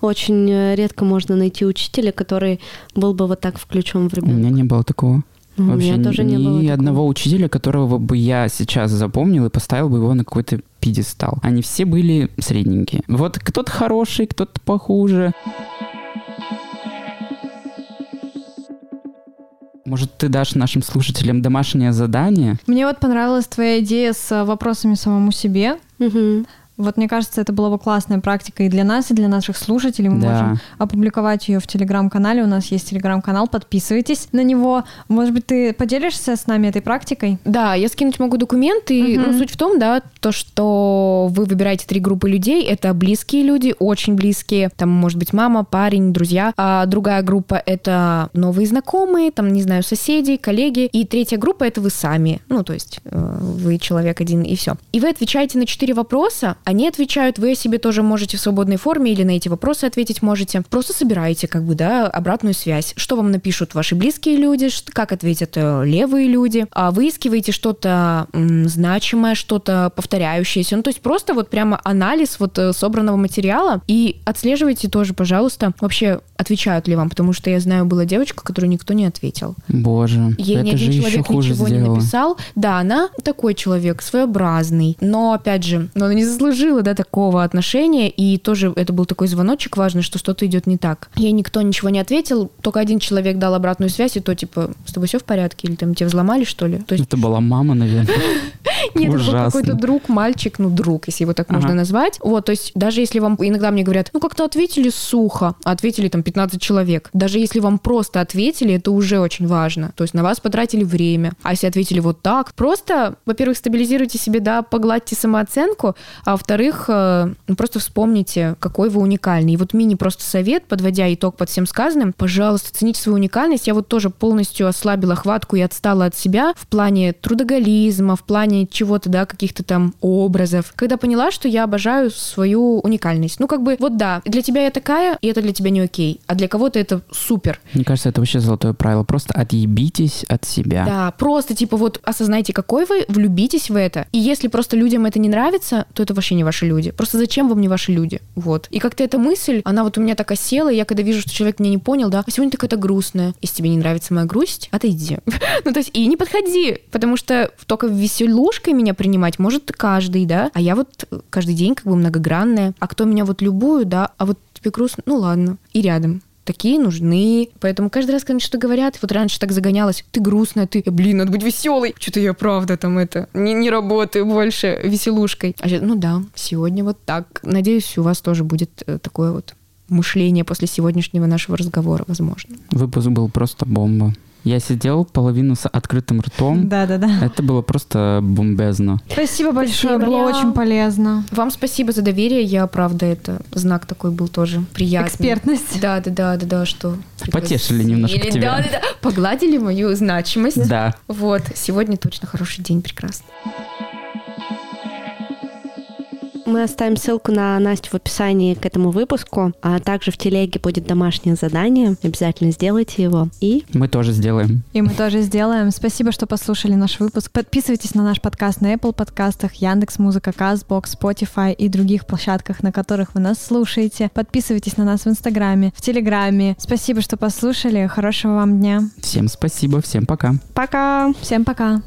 Очень э, редко можно найти учителя, который был бы вот так включен в ребенка. У меня не было такого. Ну, Вообще, у меня тоже не было ни одного учителя, которого бы я сейчас запомнил и поставил бы его на какой-то пьедестал. Они все были средненькие. Вот кто-то хороший, кто-то похуже. Может, ты дашь нашим слушателям домашнее задание? Мне вот понравилась твоя идея с вопросами самому себе. Угу. Вот мне кажется, это была бы классная практика и для нас, и для наших слушателей. Мы да. можем опубликовать ее в телеграм-канале. У нас есть телеграм-канал, подписывайтесь на него. Может быть, ты поделишься с нами этой практикой? Да, я скинуть могу документы. Угу. Ну, суть в том, да, то, что вы выбираете три группы людей. Это близкие люди, очень близкие. Там может быть мама, парень, друзья. А другая группа — это новые знакомые, там, не знаю, соседи, коллеги. И третья группа — это вы сами. Ну, то есть э, вы человек один и все. И вы отвечаете на четыре вопроса, они отвечают, вы о себе тоже можете в свободной форме или на эти вопросы ответить можете. Просто собираете как бы, да, обратную связь. Что вам напишут ваши близкие люди, как ответят э, левые люди. А выискиваете что-то значимое, что-то повторяющееся. Ну, то есть просто вот прямо анализ вот э, собранного материала и отслеживайте тоже, пожалуйста, вообще отвечают ли вам, потому что я знаю, была девочка, которую никто не ответил. Боже, Ей это ни один же человек еще хуже ничего сделала. не написал. Да, она такой человек, своеобразный, но опять же, но она не заслужила заслужила, да, такого отношения, и тоже это был такой звоночек важный, что что-то идет не так. Ей никто ничего не ответил, только один человек дал обратную связь, и то, типа, с тобой все в порядке, или там тебя взломали, что ли? То есть... Это была мама, наверное. Нет, это был какой-то друг, мальчик, ну, друг, если его так ага. можно назвать. Вот, то есть даже если вам иногда мне говорят, ну, как-то ответили сухо, ответили там 15 человек. Даже если вам просто ответили, это уже очень важно. То есть на вас потратили время. А если ответили вот так, просто, во-первых, стабилизируйте себе, да, погладьте самооценку, а во-вторых, э, ну, просто вспомните, какой вы уникальный. И вот мини просто совет, подводя итог под всем сказанным, пожалуйста, цените свою уникальность. Я вот тоже полностью ослабила хватку и отстала от себя в плане трудоголизма, в плане чего-то, да, каких-то там образов. Когда поняла, что я обожаю свою уникальность. Ну, как бы, вот да, для тебя я такая, и это для тебя не окей, а для кого-то это супер. Мне кажется, это вообще золотое правило. Просто отъебитесь от себя. Да, просто типа вот осознайте, какой вы, влюбитесь в это. И если просто людям это не нравится, то это вообще не ваши люди. Просто зачем вам не ваши люди? Вот. И как-то эта мысль, она вот у меня так осела, и я когда вижу, что человек меня не понял, да, а сегодня ты какая-то грустная. Если тебе не нравится моя грусть, отойди. ну, то есть, и не подходи, потому что только веселушкой меня принимать может каждый, да, а я вот каждый день как бы многогранная. А кто меня вот любую, да, а вот тебе грустно, ну ладно, и рядом такие нужны. Поэтому каждый раз, когда мне что-то говорят, вот раньше так загонялась, ты грустная, ты, блин, надо быть веселой. Что-то я правда там это, не, не работаю больше веселушкой. А сейчас, ну да, сегодня вот так. Надеюсь, у вас тоже будет э, такое вот мышление после сегодняшнего нашего разговора, возможно. Выпуск был просто бомба. Я сидел половину с открытым ртом. Да-да-да. Это было просто бомбезно. Спасибо большое, Спасибо. было очень полезно. Вам спасибо за доверие, я правда это знак такой был тоже приятный. Экспертность. Да, да, да, да, да, что Потешили немножко Или- тебя. Да, да, да. Погладили мою значимость. Да. Вот, сегодня точно хороший день, прекрасно. Мы оставим ссылку на Настю в описании к этому выпуску, а также в телеге будет домашнее задание. Обязательно сделайте его. И Мы тоже сделаем. И мы тоже сделаем. Спасибо, что послушали наш выпуск. Подписывайтесь на наш подкаст на Apple подкастах, Яндекс Музыка, Castbox, Spotify и других площадках, на которых вы нас слушаете. Подписывайтесь на нас в Инстаграме, в Телеграме. Спасибо, что послушали. Хорошего вам дня. Всем спасибо, всем пока. пока! Всем пока.